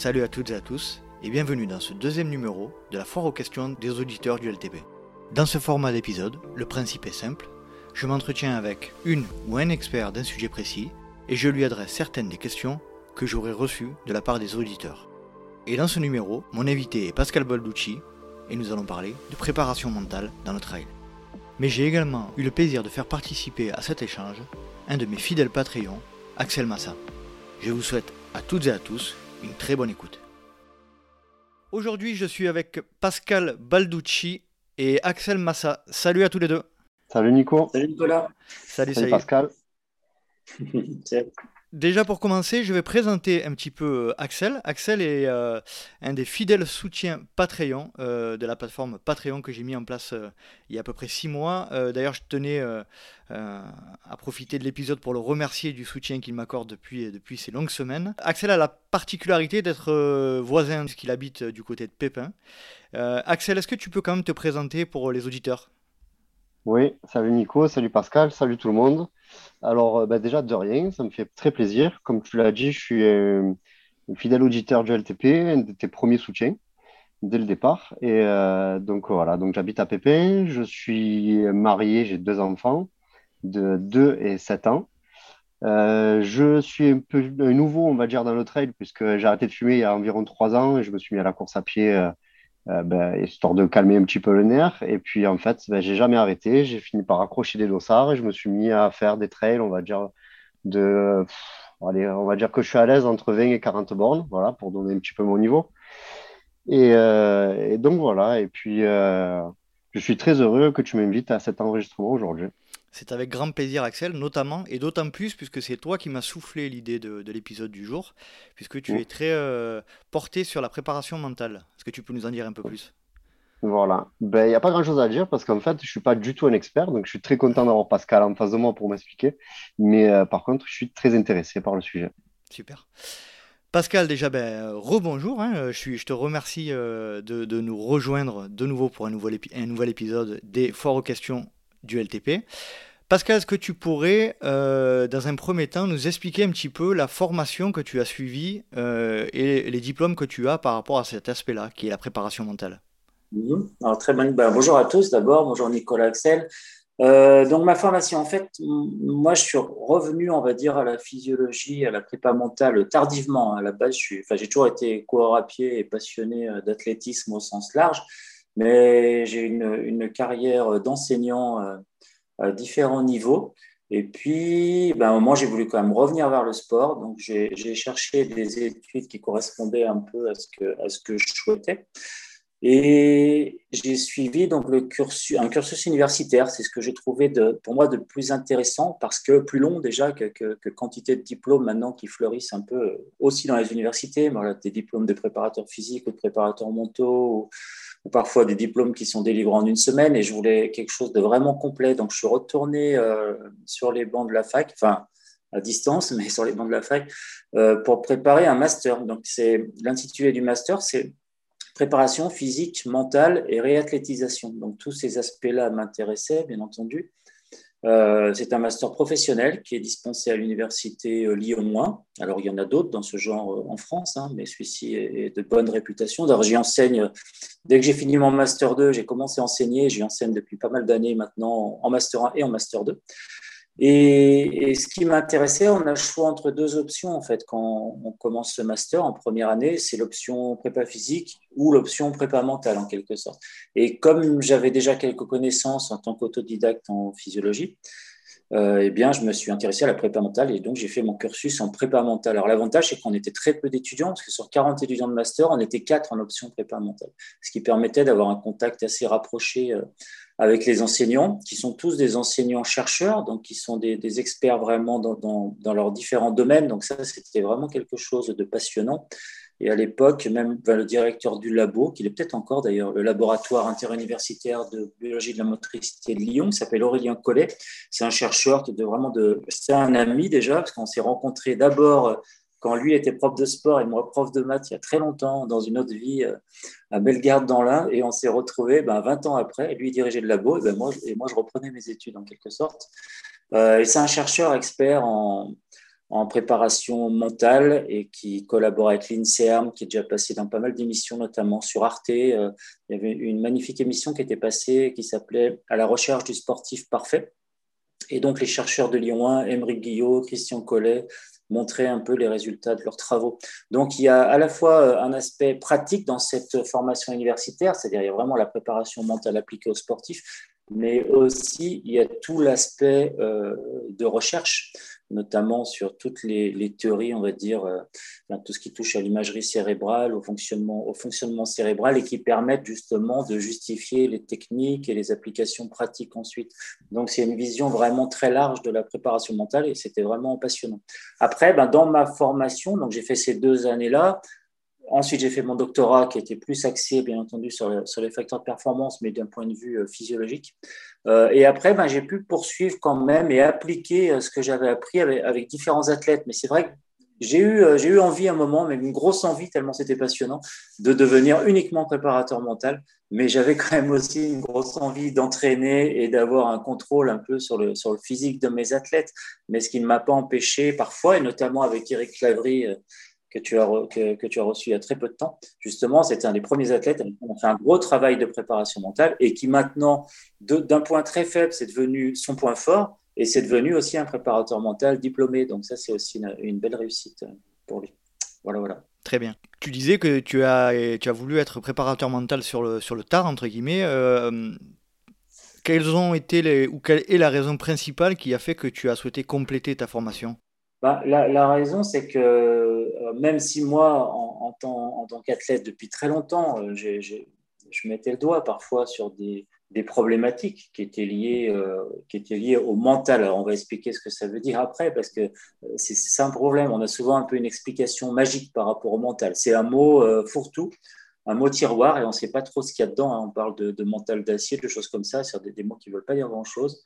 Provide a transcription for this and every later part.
Salut à toutes et à tous et bienvenue dans ce deuxième numéro de la foire aux questions des auditeurs du LTP. Dans ce format d'épisode, le principe est simple, je m'entretiens avec une ou un expert d'un sujet précis et je lui adresse certaines des questions que j'aurai reçues de la part des auditeurs. Et dans ce numéro, mon invité est Pascal Balducci et nous allons parler de préparation mentale dans le trail. Mais j'ai également eu le plaisir de faire participer à cet échange un de mes fidèles Patreons, Axel Massa. Je vous souhaite à toutes et à tous une très bonne écoute. Aujourd'hui, je suis avec Pascal Balducci et Axel Massa. Salut à tous les deux. Salut Nico. Salut Nicolas. Salut, Salut salut. Pascal. Déjà pour commencer, je vais présenter un petit peu euh, Axel. Axel est euh, un des fidèles soutiens Patreon euh, de la plateforme Patreon que j'ai mis en place il y a à peu près six mois. D'ailleurs, je tenais à profiter de l'épisode pour le remercier du soutien qu'il m'accorde depuis, depuis ces longues semaines. Axel a la particularité d'être voisin puisqu'il habite du côté de Pépin. Axel, est-ce que tu peux quand même te présenter pour les auditeurs? Oui, salut Nico, salut Pascal, salut tout le monde. Alors, euh, bah, déjà, de rien, ça me fait très plaisir. Comme tu l'as dit, je suis euh, fidèle auditeur du LTP, un de tes premiers soutiens dès le départ. Et euh, donc, voilà, donc j'habite à Pépin, je suis marié, j'ai deux enfants de 2 et 7 ans. Euh, je suis un peu nouveau, on va dire, dans le trail, puisque j'ai arrêté de fumer il y a environ 3 ans et je me suis mis à la course à pied. Euh, ben, histoire de calmer un petit peu le nerf. Et puis, en fait, ben, j'ai jamais arrêté. J'ai fini par accrocher des dossards et je me suis mis à faire des trails, on va dire, de, on va dire que je suis à l'aise entre 20 et 40 bornes, voilà, pour donner un petit peu mon niveau. Et, euh, donc, voilà. Et puis, euh, je suis très heureux que tu m'invites à cet enregistrement aujourd'hui. C'est avec grand plaisir, Axel, notamment, et d'autant plus puisque c'est toi qui m'as soufflé l'idée de, de l'épisode du jour, puisque tu es très euh, porté sur la préparation mentale. Est-ce que tu peux nous en dire un peu plus? Voilà. Ben, il n'y a pas grand-chose à dire parce qu'en fait, je suis pas du tout un expert. Donc, je suis très content d'avoir Pascal en face de moi pour m'expliquer. Mais euh, par contre, je suis très intéressé par le sujet. Super. Pascal, déjà, ben, rebonjour. hein, euh, je, suis, je te remercie euh, de, de nous rejoindre de nouveau pour un nouvel, épi- un nouvel épisode des Foires aux questions du LTP. Pascal, est-ce que tu pourrais, euh, dans un premier temps, nous expliquer un petit peu la formation que tu as suivie euh, et les diplômes que tu as par rapport à cet aspect-là, qui est la préparation mentale? Alors, très ben, bonjour à tous d'abord. Bonjour Nicolas Axel. Euh, donc, ma formation, en fait, moi, je suis revenu, on va dire, à la physiologie, à la prépa mentale tardivement. À la base, j'ai toujours été coureur à pied et passionné d'athlétisme au sens large, mais j'ai une, une carrière d'enseignant euh, à différents niveaux. Et puis, ben, à un moment, j'ai voulu quand même revenir vers le sport. Donc, j'ai cherché des études qui correspondaient un peu à ce que, à ce que je souhaitais. Et j'ai suivi donc le cursus, un cursus universitaire. C'est ce que j'ai trouvé de, pour moi de plus intéressant parce que plus long déjà que, que, quantité de diplômes maintenant qui fleurissent un peu aussi dans les universités. Voilà, des diplômes de préparateur physique ou de préparateur mentaux ou parfois des diplômes qui sont délivrés en une semaine. Et je voulais quelque chose de vraiment complet. Donc je suis retourné euh, sur les bancs de la fac, enfin à distance, mais sur les bancs de la fac, euh, pour préparer un master. Donc c'est l'intitulé du master, c'est préparation physique, mentale et réathlétisation. Donc tous ces aspects-là m'intéressaient, bien entendu. Euh, c'est un master professionnel qui est dispensé à l'université euh, Lyon 1. Alors il y en a d'autres dans ce genre euh, en France, hein, mais celui-ci est, est de bonne réputation. D'ailleurs j'y enseigne, dès que j'ai fini mon master 2, j'ai commencé à enseigner, j'y enseigne depuis pas mal d'années maintenant en master 1 et en master 2. Et, ce qui m'intéressait, on a le choix entre deux options en fait quand on commence ce master en première année, c'est l'option prépa physique ou l'option prépa mentale en quelque sorte. Et comme j'avais déjà quelques connaissances en tant qu'autodidacte en physiologie, euh, eh bien, je me suis intéressé à la prépa mentale et donc j'ai fait mon cursus en prépa mentale. Alors l'avantage, c'est qu'on était très peu d'étudiants, parce que sur 40 étudiants de master, on était 4 en option prépa mentale, ce qui permettait d'avoir un contact assez rapproché euh, avec les enseignants, qui sont tous des enseignants-chercheurs, donc qui sont des, experts vraiment dans, leurs différents domaines. Donc ça, c'était vraiment quelque chose de passionnant. Et à l'époque, même ben, le directeur du labo, qui est peut-être encore d'ailleurs, le laboratoire interuniversitaire de biologie de la motricité de Lyon, qui s'appelle Aurélien Collet. C'est un chercheur de, vraiment de... C'est un ami déjà, parce qu'on s'est rencontrés d'abord quand lui était prof de sport et moi prof de maths il y a très longtemps, dans une autre vie, à Bellegarde dans l'Ain, et on s'est retrouvés ben, 20 ans après, lui dirigeait le labo, et, moi, et moi je reprenais mes études en quelque sorte. Euh, et c'est un chercheur expert en, en préparation mentale et qui collabore avec l'INSERM, qui est déjà passé dans pas mal d'émissions, notamment sur Arte. Euh, il y avait une magnifique émission qui était passée qui s'appelait À la recherche du sportif parfait. Et donc, les chercheurs de Lyon 1, Émeric Guillot, Christian Collet, montraient un peu les résultats de leurs travaux. Donc, il y a à la fois euh, un aspect pratique dans cette formation universitaire, c'est-à-dire il y a vraiment la préparation mentale appliquée aux sportifs, mais aussi il y a tout l'aspect euh, de recherche notamment sur toutes les, théories, on va dire, euh, tout ce qui touche à l'imagerie cérébrale, au fonctionnement, au fonctionnement cérébral et qui permettent justement de justifier les techniques et les applications pratiques ensuite. Donc, c'est une vision vraiment très large de la préparation mentale et c'était vraiment passionnant. Après, ben, dans ma formation, donc j'ai fait ces deux années-là, Ensuite, j'ai fait mon doctorat qui était plus axé, bien entendu, sur, sur les facteurs de performance, mais d'un point de vue euh, physiologique. Euh, et après, ben, j'ai pu poursuivre quand même et appliquer euh, ce que j'avais appris avec, différents athlètes. Mais c'est vrai que j'ai eu, j'ai eu envie à un moment, mais une grosse envie, tellement c'était passionnant, de devenir uniquement préparateur mental. Mais j'avais quand même aussi une grosse envie d'entraîner et d'avoir un contrôle un peu sur le, sur le physique de mes athlètes. Mais ce qui ne m'a pas empêché parfois, et notamment avec Eric Clavry, que tu, as que, tu as reçu il y a très peu de temps. Justement, c'était un des premiers athlètes qui a fait un gros travail de préparation mentale et qui maintenant, d'un point très faible, c'est devenu son point fort et c'est devenu aussi un préparateur mental diplômé. Donc ça, c'est aussi une, belle réussite pour lui. Voilà, voilà. Très bien. Tu disais que tu as, tu as voulu être préparateur mental sur le, sur le tard, entre guillemets. Euh, quelles ont été les, ou quelle est la raison principale qui a fait que tu as souhaité compléter ta formation? Bah, la, raison, c'est que même si moi, en, tant, qu'athlète depuis très longtemps, euh, je mettais le doigt parfois sur des, problématiques qui étaient, liées, euh, qui étaient liées au mental. Alors, on va expliquer ce que ça veut dire après, parce que c'est un problème. On a souvent un peu une explication magique par rapport au mental. C'est un mot fourre-tout, un mot tiroir, et on ne sait pas trop ce qu'il y a dedans. Hein. On parle de, mental d'acier, de choses comme ça, sur des, des mots qui ne veulent pas dire grand-chose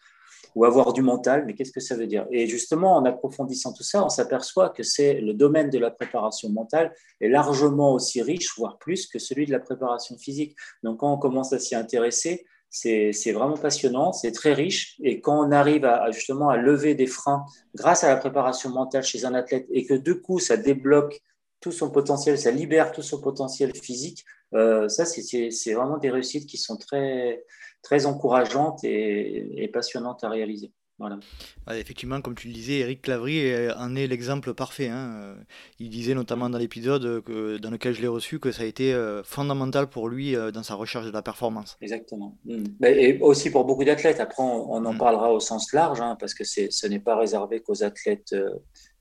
ou avoir du mental, mais qu'est-ce que ça veut dire? Et justement, en approfondissant tout ça, on s'aperçoit que c'est le domaine de la préparation mentale est largement aussi riche, voire plus, que celui de la préparation physique. Donc, quand on commence à s'y intéresser, c'est vraiment passionnant, c'est très riche. Et quand on arrive à, justement à lever des freins grâce à la préparation mentale chez un athlète et que du coup, ça débloque tout son potentiel, ça libère tout son potentiel physique, euh, ça, c'est vraiment des réussites qui sont très, très encourageante et, passionnante à réaliser. Voilà. effectivement, comme tu le disais, Eric Clavry en est l'exemple parfait. Hein. Il disait notamment dans l'épisode dans lequel je l'ai reçu que ça a été euh, fondamental pour lui euh, dans sa recherche de la performance. Exactement. Mm. Et aussi pour beaucoup d'athlètes. Après, on, en mm. parlera au sens large, hein, parce que ce n'est pas réservé qu'aux athlètes euh,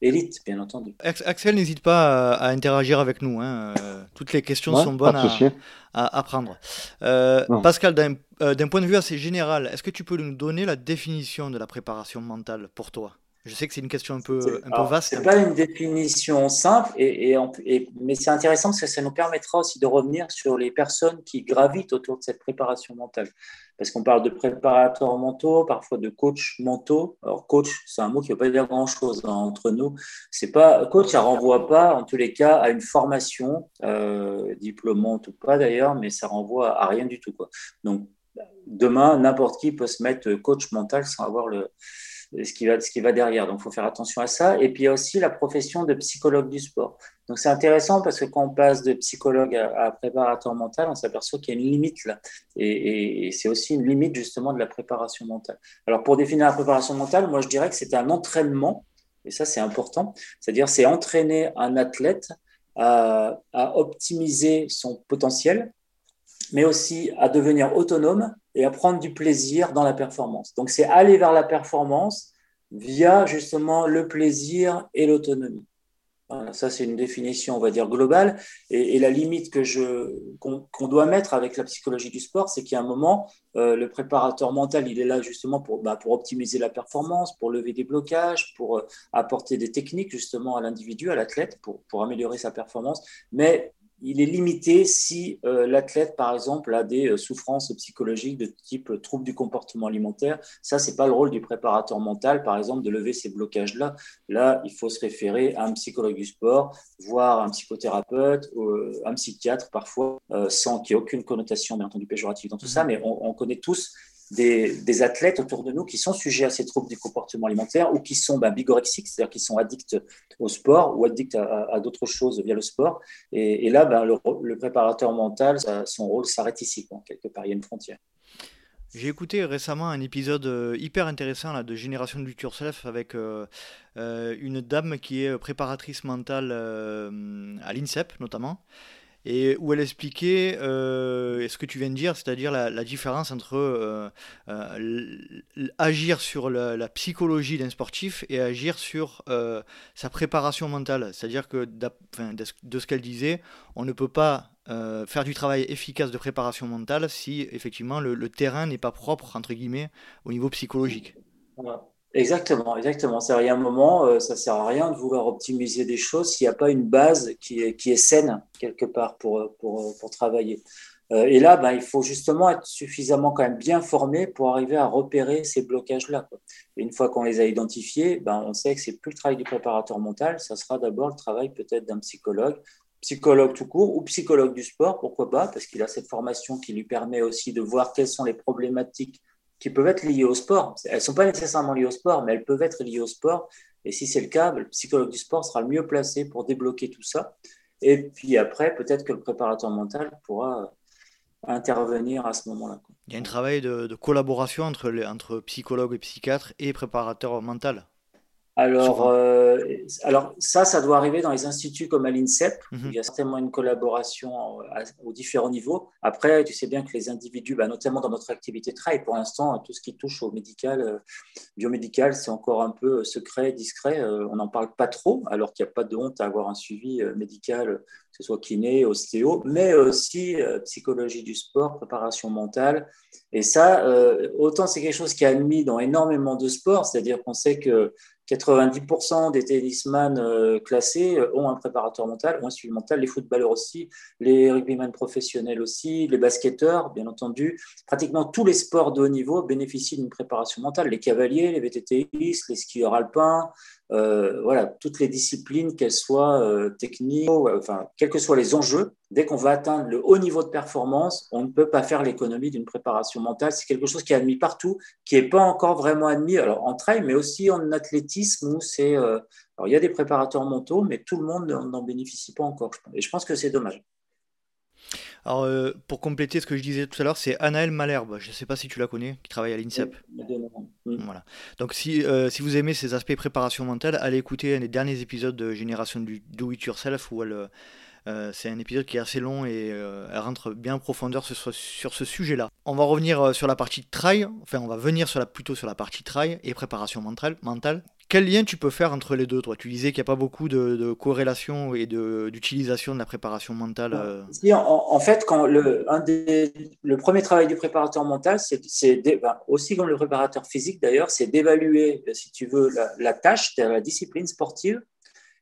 élite, bien entendu. Axel, n'hésite pas à, interagir avec nous. Hein. Euh, toutes les questions sont bonnes à, à, prendre. Euh, Pascal, euh, d'un point de vue assez général, est-ce que tu peux nous donner la définition de la préparation mentale pour toi? Je sais que c'est une question un peu, un peu vaste. Ce n'est pas une définition simple, et, et, mais c'est intéressant parce que ça nous permettra aussi de revenir sur les personnes qui gravitent autour de cette préparation mentale. Parce qu'on parle de préparateurs mentaux, parfois de coachs mentaux. Alors, coach, c'est un mot qui ne veut pas dire grand-chose hein, entre nous. C'est pas, coach, ça ne renvoie pas, en tous les cas, à une formation, euh, diplômante ou pas d'ailleurs, mais ça renvoie à rien du tout. Quoi. Donc, demain, n'importe qui peut se mettre coach mental sans avoir le, ce qui va, ce qui va derrière. Donc, il faut faire attention à ça. Et puis, il y a aussi la profession de psychologue du sport. Donc, c'est intéressant parce que quand on passe de psychologue à, préparateur mental, on s'aperçoit qu'il y a une limite là. Et, c'est aussi une limite justement de la préparation mentale. Alors, pour définir la préparation mentale, moi, je dirais que c'est un entraînement, et ça, c'est important. C'est-à-dire, c'est entraîner un athlète à, à optimiser son potentiel, mais aussi à devenir autonome et à prendre du plaisir dans la performance. Donc, c'est aller vers la performance via justement le plaisir et l'autonomie. Ça, c'est une définition, on va dire, globale. Et, la limite que je, qu'on, doit mettre avec la psychologie du sport, c'est qu'il y a un moment, euh, le préparateur mental, il est là justement pour, bah, pour optimiser la performance, pour lever des blocages, pour euh, apporter des techniques justement à l'individu, à l'athlète, pour, pour améliorer sa performance. Mais il est limité si euh, l'athlète, par exemple, a des euh, souffrances psychologiques de type euh, trouble du comportement alimentaire. Ça, c'est pas le rôle du préparateur mental, par exemple, de lever ces blocages-là. Là, il faut se référer à un psychologue du sport, voire un psychothérapeute, un psychiatre parfois, sans qu'il y ait aucune connotation, bien entendu, péjorative dans tout ça. Mhm. Mais on, connaît tous des, athlètes autour de nous qui sont sujets à ces troubles du comportement alimentaire ou qui sont ben, bigorexiques, c'est-à-dire qui sont addicts au sport ou addicts à, d'autres choses via le sport. Et, là, ben, le, préparateur mental, son rôle s'arrête ici, quelque part, il y a une frontière. J'ai écouté récemment un épisode euh, hyper intéressant de Génération de Yourself avec euh, euh, une dame qui est préparatrice mentale à l'INSEP notamment et où elle expliquait euh, ce que tu viens de dire, c'est-à-dire la, différence entre euh, euh, agir sur la, psychologie d'un sportif et agir sur sa préparation mentale. C'est-à-dire que de ce qu'elle disait, on ne peut pas faire du travail efficace de préparation mentale si effectivement le, le terrain n'est pas propre, entre guillemets, au niveau psychologique. Exactement, exactement. C'est il y a un moment, euh, ça sert à rien de vouloir optimiser des choses s'il n'y a pas une base qui est, qui est saine quelque part pour, pour, pour travailler. Euh, et là, ben, il faut justement être suffisamment quand même bien formé pour arriver à repérer ces blocages-là. Une fois qu'on les a identifiés, ben, on sait que c'est plus le travail du préparateur mental, ça sera d'abord le travail peut-être d'un psychologue, psychologue tout court ou psychologue du sport, pourquoi pas, parce qu'il a cette formation qui lui permet aussi de voir quelles sont les problématiques qui peuvent être liées au sport. Elles ne sont pas nécessairement liées au sport, mais elles peuvent être liées au sport. Et si c'est le cas, le psychologue du sport sera le mieux placé pour débloquer tout ça. Et puis après, peut-être que le préparateur mental pourra intervenir à ce moment-là. Il y a un travail de, collaboration entre, entre psychologue et psychiatre et préparateur mental. Alors, euh, alors ça, ça doit arriver dans les instituts comme à l'INSEP. Mhm. Il y a certainement une collaboration aux différents niveaux. Après, tu sais bien que les individus, bah, notamment dans notre activité de travail, pour l'instant, tout ce qui touche au médical, euh, biomédical, c'est encore un peu euh, secret, discret. on n'en parle pas trop, alors qu'il n'y a pas de honte à avoir un suivi médical, que ce soit kiné, ostéo, mais aussi psychologie du sport, préparation mentale. Et ça, autant c'est quelque chose qui est admis dans énormément de sports, c'est-à-dire qu'on sait que 90% des tennisman euh, classés euh, ont un préparateur mental, ont un suivi mental, les footballeurs aussi, les rugbyman professionnels aussi, les basketteurs, bien entendu. Pratiquement tous les sports de haut niveau bénéficient d'une préparation mentale. Les cavaliers, les VTTistes, les skieurs alpins, euh, voilà, toutes les disciplines, qu'elles soient euh, techniques, enfin, quels que soient les enjeux, dès qu'on va atteindre le haut niveau de performance, on ne peut pas faire l'économie d'une préparation mentale. C'est quelque chose qui est admis partout, qui n'est pas encore vraiment admis, alors en trail, mais aussi en athlétisme, où c'est. Euh, alors, il y a des préparateurs mentaux, mais tout le monde n'en bénéficie pas encore. Et je pense que c'est dommage. Alors, euh, pour compléter ce que je disais tout à l'heure, c'est Anaël Malherbe. Je ne sais pas si tu la connais, qui travaille à l'INSEP. Voilà. Donc, si, euh, si vous aimez ces aspects préparation mentale, allez écouter un des derniers épisodes de Génération du Do It Yourself où elle. Euh, c'est un épisode qui est assez long et elle rentre bien en profondeur sur, sur ce sujet-là. On va revenir sur la partie trail, enfin on va venir sur la, plutôt sur la partie trail et préparation mentale. mentale. Quel lien tu peux faire entre les deux, Tu disais qu'il n'y a pas beaucoup de, corrélation et d'utilisation de, la préparation mentale. Euh. en, fait, le, premier travail du préparateur mental, c'est ben, aussi comme le préparateur physique d'ailleurs, c'est d'évaluer, si tu veux, la, tâche, la discipline sportive,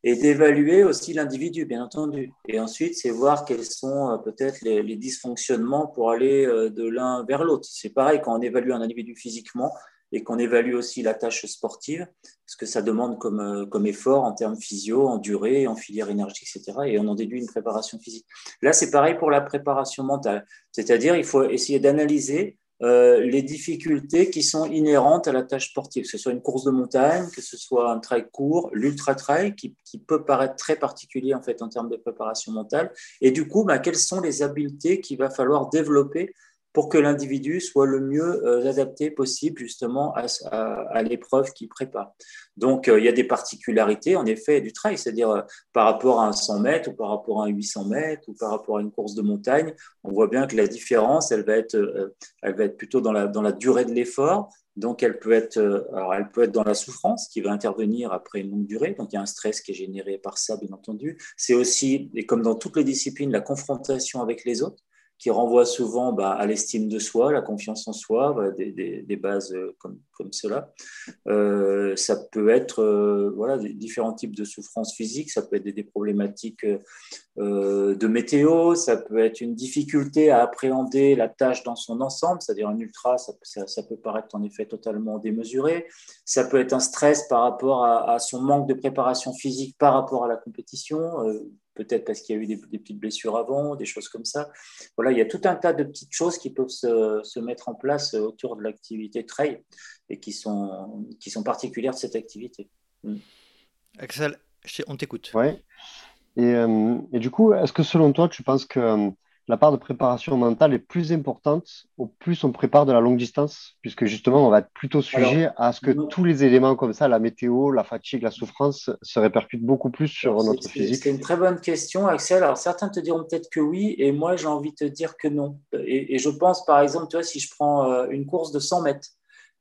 et d'évaluer aussi l'individu, bien entendu. Et ensuite, c'est voir quels sont euh, peut-être les, les, dysfonctionnements pour aller euh, de l'un vers l'autre. C'est pareil quand on évalue un individu physiquement, et qu'on évalue aussi la tâche sportive, ce que ça demande comme, euh, effort en termes physio, en durée, en filière énergie, etc. Et on en déduit une préparation physique. Là, c'est pareil pour la préparation mentale. C'est-à-dire, il faut essayer d'analyser euh, les difficultés qui sont inhérentes à la tâche sportive, que ce soit une course de montagne, que ce soit un trail court, l'ultra-trail, qui, qui, peut paraître très particulier en fait en termes de préparation mentale. Et du coup, bah, quelles sont les habiletés qu'il va falloir développer pour que l'individu soit le mieux euh, adapté possible justement à, l'épreuve qu'il prépare. Donc, euh, il y a des particularités, en effet, du trail, c'est-à-dire euh, par rapport à un 100 mètres ou par rapport à un 800 mètres ou par rapport à une course de montagne, on voit bien que la différence, elle va être, elle va être plutôt dans la, durée de l'effort. Donc, elle peut, être, elle peut être dans la souffrance qui va intervenir après une longue durée. Donc, il y a un stress qui est généré par ça, bien entendu. C'est aussi, et comme dans toutes les disciplines, la confrontation avec les autres qui renvoie souvent bah, à l'estime de soi, la confiance en soi, des, bases euh, comme, cela. Euh, ça peut être euh, voilà, différents types de souffrances physiques, ça peut être des, problématiques de météo, ça peut être une difficulté à appréhender la tâche dans son ensemble, c'est-à-dire un ultra, ça, peut paraître en effet totalement démesuré, ça peut être un stress par rapport à, son manque de préparation physique par rapport à la compétition, peut-être parce qu'il y a eu des, petites blessures avant, des choses comme ça. Voilà, il y a tout un tas de petites choses qui peuvent se, mettre en place autour de l'activité trail et qui sont, qui sont particulières de cette activité. Mm. Axel, on t'écoute. Ouais. Et, euh, et, du coup, est-ce que selon toi, tu penses que euh, la part de préparation mentale est plus importante au plus on prépare de la longue distance, puisque justement, on va être plutôt sujet à ce que tous les éléments comme ça, la météo, la fatigue, la souffrance, se répercutent beaucoup plus sur notre physique C'est une très bonne question, Axel. Alors, certains te diront peut-être que oui, et moi, j'ai envie de te dire que non. Et, et, je pense, par exemple, tu vois, si je prends euh, une course de 100 mètres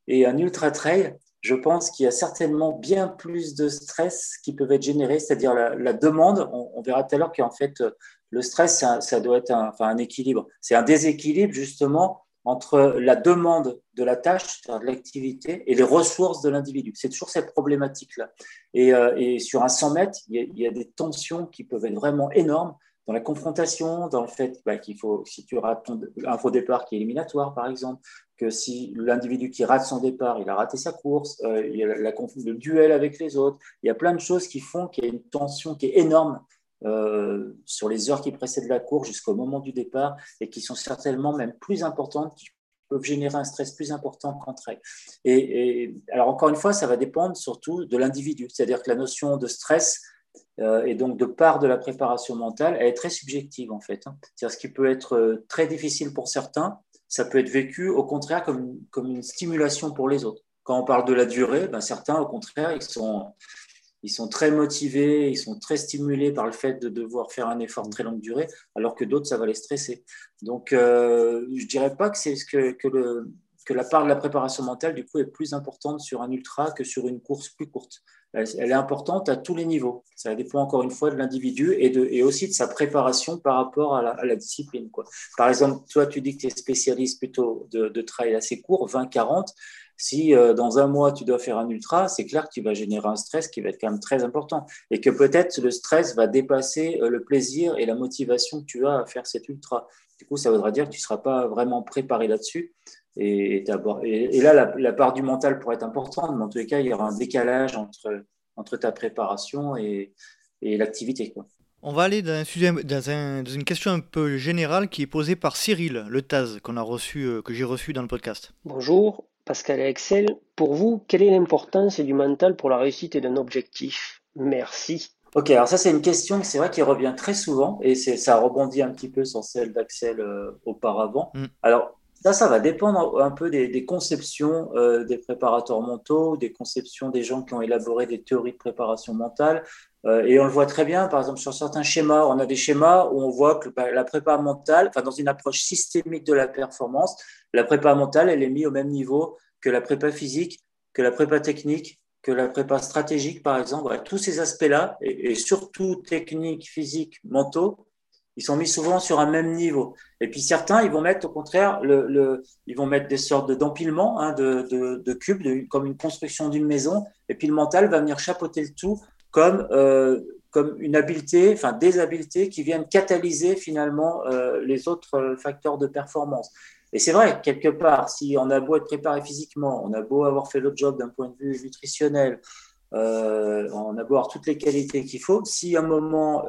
et un ultra trail, je pense qu'il y a certainement bien plus de stress qui peuvent être générés, c'est-à-dire la, demande. On, verra tout à l'heure qu'en fait, le stress, ça, doit être un, enfin, un équilibre. C'est un déséquilibre justement entre la demande de la tâche, de l'activité, et les ressources de l'individu. C'est toujours cette problématique-là. Et, euh, sur un 100 mètres, il y, a, des tensions qui peuvent être vraiment énormes dans la confrontation, dans le fait bah, qu'il faut, si tu rates un faux départ qui est éliminatoire, par exemple, que si l'individu qui rate son départ, il a raté sa course, euh, il y a la, le duel avec les autres, il y a plein de choses qui font qu'il y a une tension qui est énorme euh, sur les heures qui précèdent la course jusqu'au moment du départ et qui sont certainement même plus importantes, qui peuvent générer un stress plus important qu'entre elles. Et, alors encore une fois, ça va dépendre surtout de l'individu, c'est-à-dire que la notion de stress euh, et donc de part de la préparation mentale, elle est très subjective en fait. Hein. C'est-à-dire ce qui peut être très difficile pour certains, ça peut être vécu au contraire comme, comme une stimulation pour les autres. Quand on parle de la durée, ben certains, au contraire, ils sont, ils sont très motivés, ils sont très stimulés par le fait de devoir faire un effort de très longue durée, alors que d'autres, ça va les stresser. Donc, euh, je ne dirais pas que, que, que, le, que la part de la préparation mentale, du coup, est plus importante sur un ultra que sur une course plus courte. Elle est importante à tous les niveaux. Ça dépend encore une fois de l'individu et, et aussi de sa préparation par rapport à la, discipline. Par exemple, toi, tu dis que tu es spécialiste plutôt de, de trail assez court, 20-40. Si euh, dans un mois, tu dois faire un ultra, c'est clair que tu vas générer un stress qui va être quand même très important et que peut-être le stress va dépasser euh, le plaisir et la motivation que tu as à faire cet ultra. Du coup, ça voudra dire que tu ne seras pas vraiment préparé là-dessus et, et, là, la, part du mental pourrait être importante, mais en tous les cas, il y aura un décalage entre, entre ta préparation et, et l'activité. On va aller dans, un sujet, dans, un, dans, une question un peu générale qui est posée par Cyril Le Taz, qu'on a reçu, euh, que j'ai reçu dans le podcast. Bonjour, Pascal et Excel. Pour vous, quelle est l'importance du mental pour la réussite d'un objectif? Merci. Ok, alors ça c'est une question, c'est vrai qui revient très souvent et ça rebondit un petit peu sur celle d'Axel euh, auparavant. Mm. Alors ça, ça va dépendre un peu des, conceptions euh, des préparateurs mentaux, des conceptions des gens qui ont élaboré des théories de préparation mentale. Euh, et on le voit très bien, par exemple, sur certains schémas, on a des schémas où on voit que bah, la prépa mentale, enfin, dans une approche systémique de la performance, la prépa mentale, elle est mise au même niveau que la prépa physique, que la prépa technique, que la prépa stratégique, par exemple. tous ces aspects-là, et, et surtout techniques, physiques, mentaux, ils sont mis souvent sur un même niveau. Et puis certains, ils vont mettre au contraire, le, ils vont mettre des sortes d'empilements, hein, de, de, cubes, comme une construction d'une maison. Et puis le mental va venir chapeauter le tout comme, euh, comme une habileté, enfin des habiletés qui viennent catalyser finalement euh, les autres euh, facteurs de performance. Et c'est vrai, quelque part, si on a beau être préparé physiquement, on a beau avoir fait le job d'un point de vue nutritionnel, on a beau avoir toutes les qualités qu'il faut, si à un moment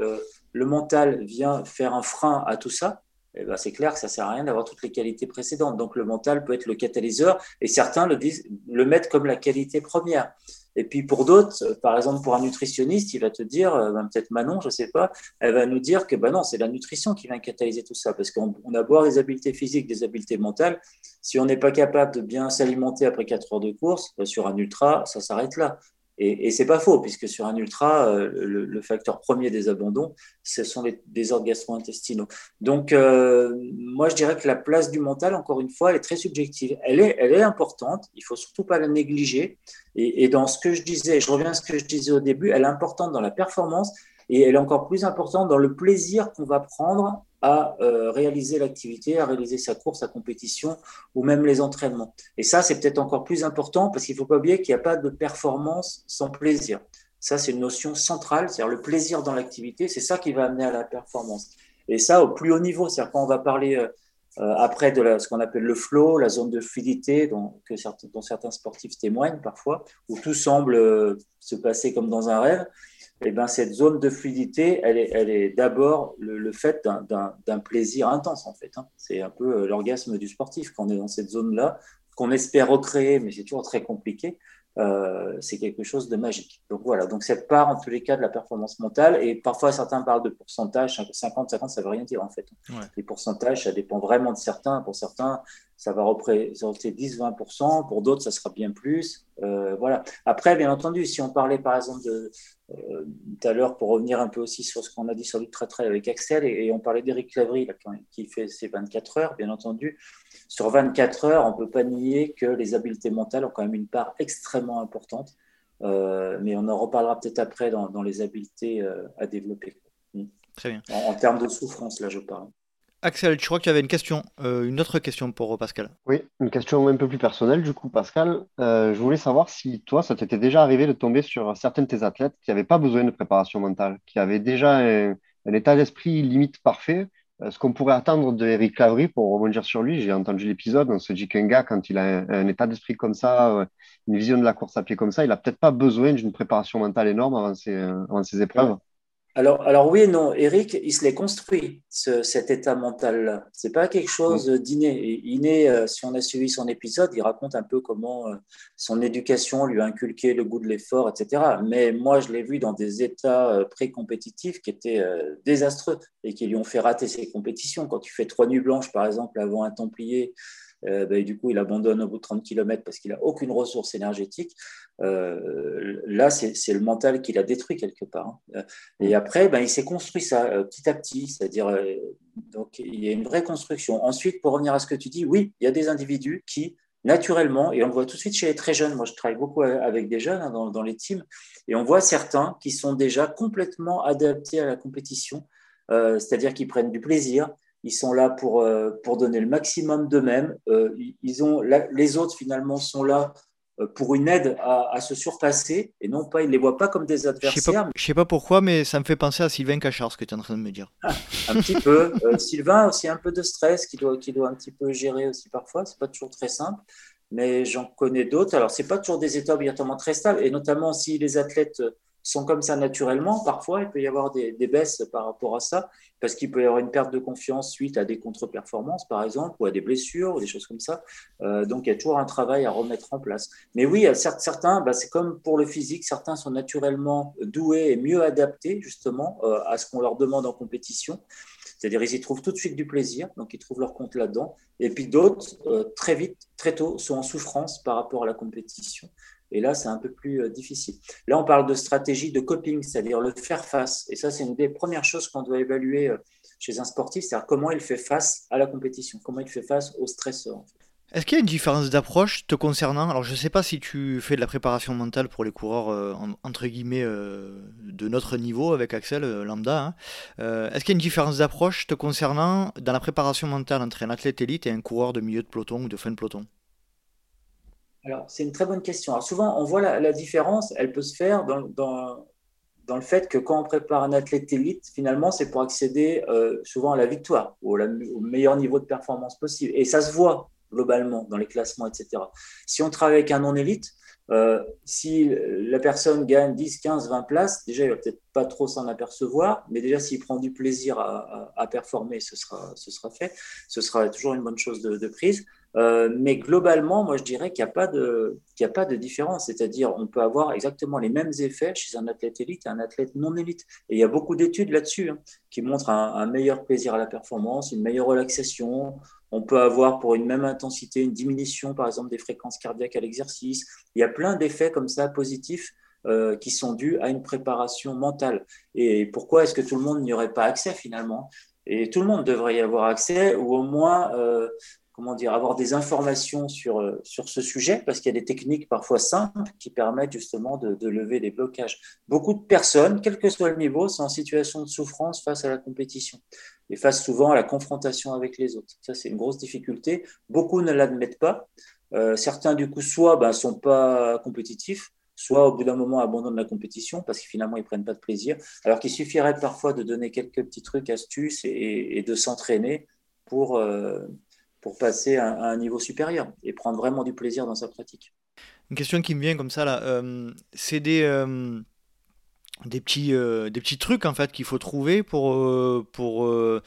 le mental vient faire un frein à tout ça, eh ben c'est clair que ça sert à rien d'avoir toutes les qualités précédentes. Donc le mental peut être le catalyseur et certains le, disent, mettent comme la qualité première. Et puis pour d'autres, par exemple pour un nutritionniste, il va te dire, euh, ben, peut-être Manon, je ne sais pas, elle va nous dire que ben c'est la nutrition qui vient catalyser tout ça, parce qu'on a beau des habiletés physiques, des habiletés mentales, si on n'est pas capable de bien s'alimenter après 4 heures de course, sur un ultra, ça s'arrête là. Et, et c'est pas faux, puisque sur un ultra, euh, le, facteur premier des abandons, ce sont les désordres gastro-intestinaux. Donc, euh, moi, je dirais que la place du mental, encore une fois, elle est très subjective. Elle est, elle est importante, il faut surtout pas la négliger. Et dans ce que je disais, je reviens à ce que je disais au début, elle est importante dans la performance et elle est encore plus importante dans le plaisir qu'on va prendre à euh, réaliser l'activité, à réaliser sa course, sa compétition ou même les entraînements. Et ça, c'est peut-être encore plus important parce qu'il ne faut pas oublier qu'il n'y a pas de performance sans plaisir. Ça, c'est une notion centrale, c'est-à-dire le plaisir dans l'activité, c'est ça qui va amener à la performance. Et ça, au plus haut niveau, c'est-à-dire quand on va parler euh, euh, après de ce qu'on appelle le flow, la zone de fluidité dont, certains sportifs témoignent parfois, où tout semble se passer comme dans un rêve, eh ben, cette zone de fluidité, elle est, elle est d'abord le, fait d'un plaisir intense, en fait. Hein. C'est un peu l'orgasme du sportif quand on est dans cette zone-là, qu'on espère recréer, mais c'est toujours très compliqué. Euh, c'est quelque chose de magique. Donc voilà, donc cette part en tous les cas de la performance mentale, et parfois certains parlent de pourcentage, 50, 50, ça ne veut rien dire en fait. Les pourcentages, ça dépend vraiment de certains. Pour certains, ça va représenter 10-20%, pour d'autres, ça sera bien plus. Euh, voilà. Après, bien entendu, si on parlait par exemple de, euh, tout à l'heure, pour revenir un peu aussi sur ce qu'on a dit sur très avec Axel, et, on parlait d'Éric Clavry qui fait ses 24 heures, bien entendu sur 24 heures, on ne peut pas nier que les habiletés mentales ont quand même une part extrêmement importante. Euh, mais on en reparlera peut-être après dans, les habiletés à développer. Très bien. En, termes de souffrance, là, je parle. Axel, je crois que tu avais une question, euh, une autre question pour Pascal? Oui, une question un peu plus personnelle du coup, Pascal. je voulais savoir si toi, ça t'était déjà arrivé de tomber sur certains de tes athlètes qui n'avaient pas besoin de préparation mentale, qui avaient déjà un état d'esprit limite parfait, euh, ce qu'on pourrait attendre de Eric pour rebondir sur lui, j'ai entendu l'épisode, on se dit qu'un gars, quand il a un, état d'esprit comme ça, euh, une vision de la course à pied comme ça, il n'a peut-être pas besoin d'une préparation mentale énorme euh, avant ses épreuves. Alors, alors oui et non. Eric, il se l'est construit, cet état mental-là. Ce n'est pas quelque chose d'inné. Inné, euh, si on a suivi son épisode, il raconte un peu comment euh, son éducation lui a inculqué le goût de l'effort, etc. Mais moi, je l'ai vu dans des états euh, pré-compétitifs qui étaient désastreux et qui lui ont fait rater ses compétitions. Quand tu fais trois nuits blanches, par exemple, avant un Templier, euh, ben, du coup, il abandonne au bout de 30 km parce qu'il n'a aucune ressource énergétique. Euh, là, c'est le mental qui l'a détruit quelque part. Hein. Et après, ben, il s'est construit ça euh, petit à petit, c'est-à-dire, donc il y a une vraie construction. Ensuite, pour revenir à ce que tu dis, oui, il y a des individus qui, naturellement, et on le voit tout de suite chez les très jeunes, moi je travaille beaucoup avec des jeunes hein, dans, dans, les teams, et on voit certains qui sont déjà complètement adaptés à la compétition, c'est-à-dire qu'ils prennent du plaisir, ils sont là pour, euh, pour donner le maximum d'eux-mêmes. Euh, ils ont, les autres, finalement, sont là euh, pour une aide à, se surpasser et non pas, ils ne les voient pas comme des adversaires. Je ne sais, pas pourquoi, mais ça me fait penser à Sylvain Cachard, ce que tu es en train de me dire. Ah, un petit peu. Sylvain a aussi un peu de stress qu'il doit, doit un petit peu gérer aussi parfois. Ce n'est pas toujours très simple, mais j'en connais d'autres. Alors, ce n'est pas toujours des états obligatoirement très stables et notamment si les athlètes sont comme ça naturellement. Parfois, il peut y avoir des, baisses par rapport à ça, parce qu'il peut y avoir une perte de confiance suite à des contre-performances, par exemple, ou à des blessures, ou des choses comme ça. Euh, donc, il y a toujours un travail à remettre en place. Mais oui, certains, bah, c'est comme pour le physique, certains sont naturellement doués et mieux adaptés, justement, euh, à ce qu'on leur demande en compétition. C'est-à-dire, ils y trouvent tout de suite du plaisir, donc ils trouvent leur compte là-dedans. Et puis d'autres, euh, très vite, très tôt, sont en souffrance par rapport à la compétition. Et là, c'est un peu plus euh, difficile. Là, on parle de stratégie de coping, c'est-à-dire le faire face. Et ça, c'est une des premières choses qu'on doit évaluer euh, chez un sportif, c'est-à-dire comment il fait face à la compétition, comment il fait face au stresseur. Est-ce qu'il y a une différence d'approche te concernant? Alors, je ne sais pas si tu fais de la préparation mentale pour les coureurs, euh, entre guillemets, de notre niveau avec Axel Lambda. Hein. Est-ce qu'il y a une différence d'approche te concernant dans la préparation mentale entre un athlète élite et un coureur de milieu de peloton ou de fin de peloton? Alors, c'est une très bonne question. Alors, souvent, on voit la, différence, elle peut se faire dans, dans, le fait que quand on prépare un athlète élite, finalement, c'est pour accéder euh, souvent à la victoire ou au meilleur niveau de performance possible. Et ça se voit globalement dans les classements, etc. Si on travaille avec un non-élite, euh, si la personne gagne 10, 15, 20 places, déjà, il va peut-être pas trop s'en apercevoir, mais déjà, s'il prend du plaisir à, performer, ce sera, ce sera fait. Ce sera toujours une bonne chose de prise. Euh, mais globalement, moi, je dirais qu'il n'y a, pas de, a pas de différence. C'est-à-dire, on peut avoir exactement les mêmes effets chez un athlète élite et un athlète non élite. Et il y a beaucoup d'études là-dessus hein, qui montrent un, meilleur plaisir à la performance, une meilleure relaxation. On peut avoir pour une même intensité une diminution, par exemple, des fréquences cardiaques à l'exercice. Il y a plein d'effets comme ça positifs euh, qui sont dus à une préparation mentale. Et pourquoi est-ce que tout le monde n'y aurait pas accès finalement? Et tout le monde devrait y avoir accès, ou au moins euh, comment dire, avoir des informations sur, euh, sur ce sujet, parce qu'il y a des techniques parfois simples qui permettent justement de, lever des blocages. Beaucoup de personnes, quel que soit le niveau, sont en situation de souffrance face à la compétition et face souvent à la confrontation avec les autres. Ça, c'est une grosse difficulté. Beaucoup ne l'admettent pas. Euh, certains, du coup, soit ne ben, sont pas compétitifs, soit au bout d'un moment abandonnent la compétition parce que finalement ils prennent pas de plaisir. Alors qu'il suffirait parfois de donner quelques petits trucs, astuces et, et de s'entraîner pour, euh, pour passer à, un niveau supérieur et prendre vraiment du plaisir dans sa pratique. Une question qui me vient comme ça là, euh, c'est des, euh, des petits, euh, des petits trucs en fait qu'il faut trouver pour, euh, pour euh,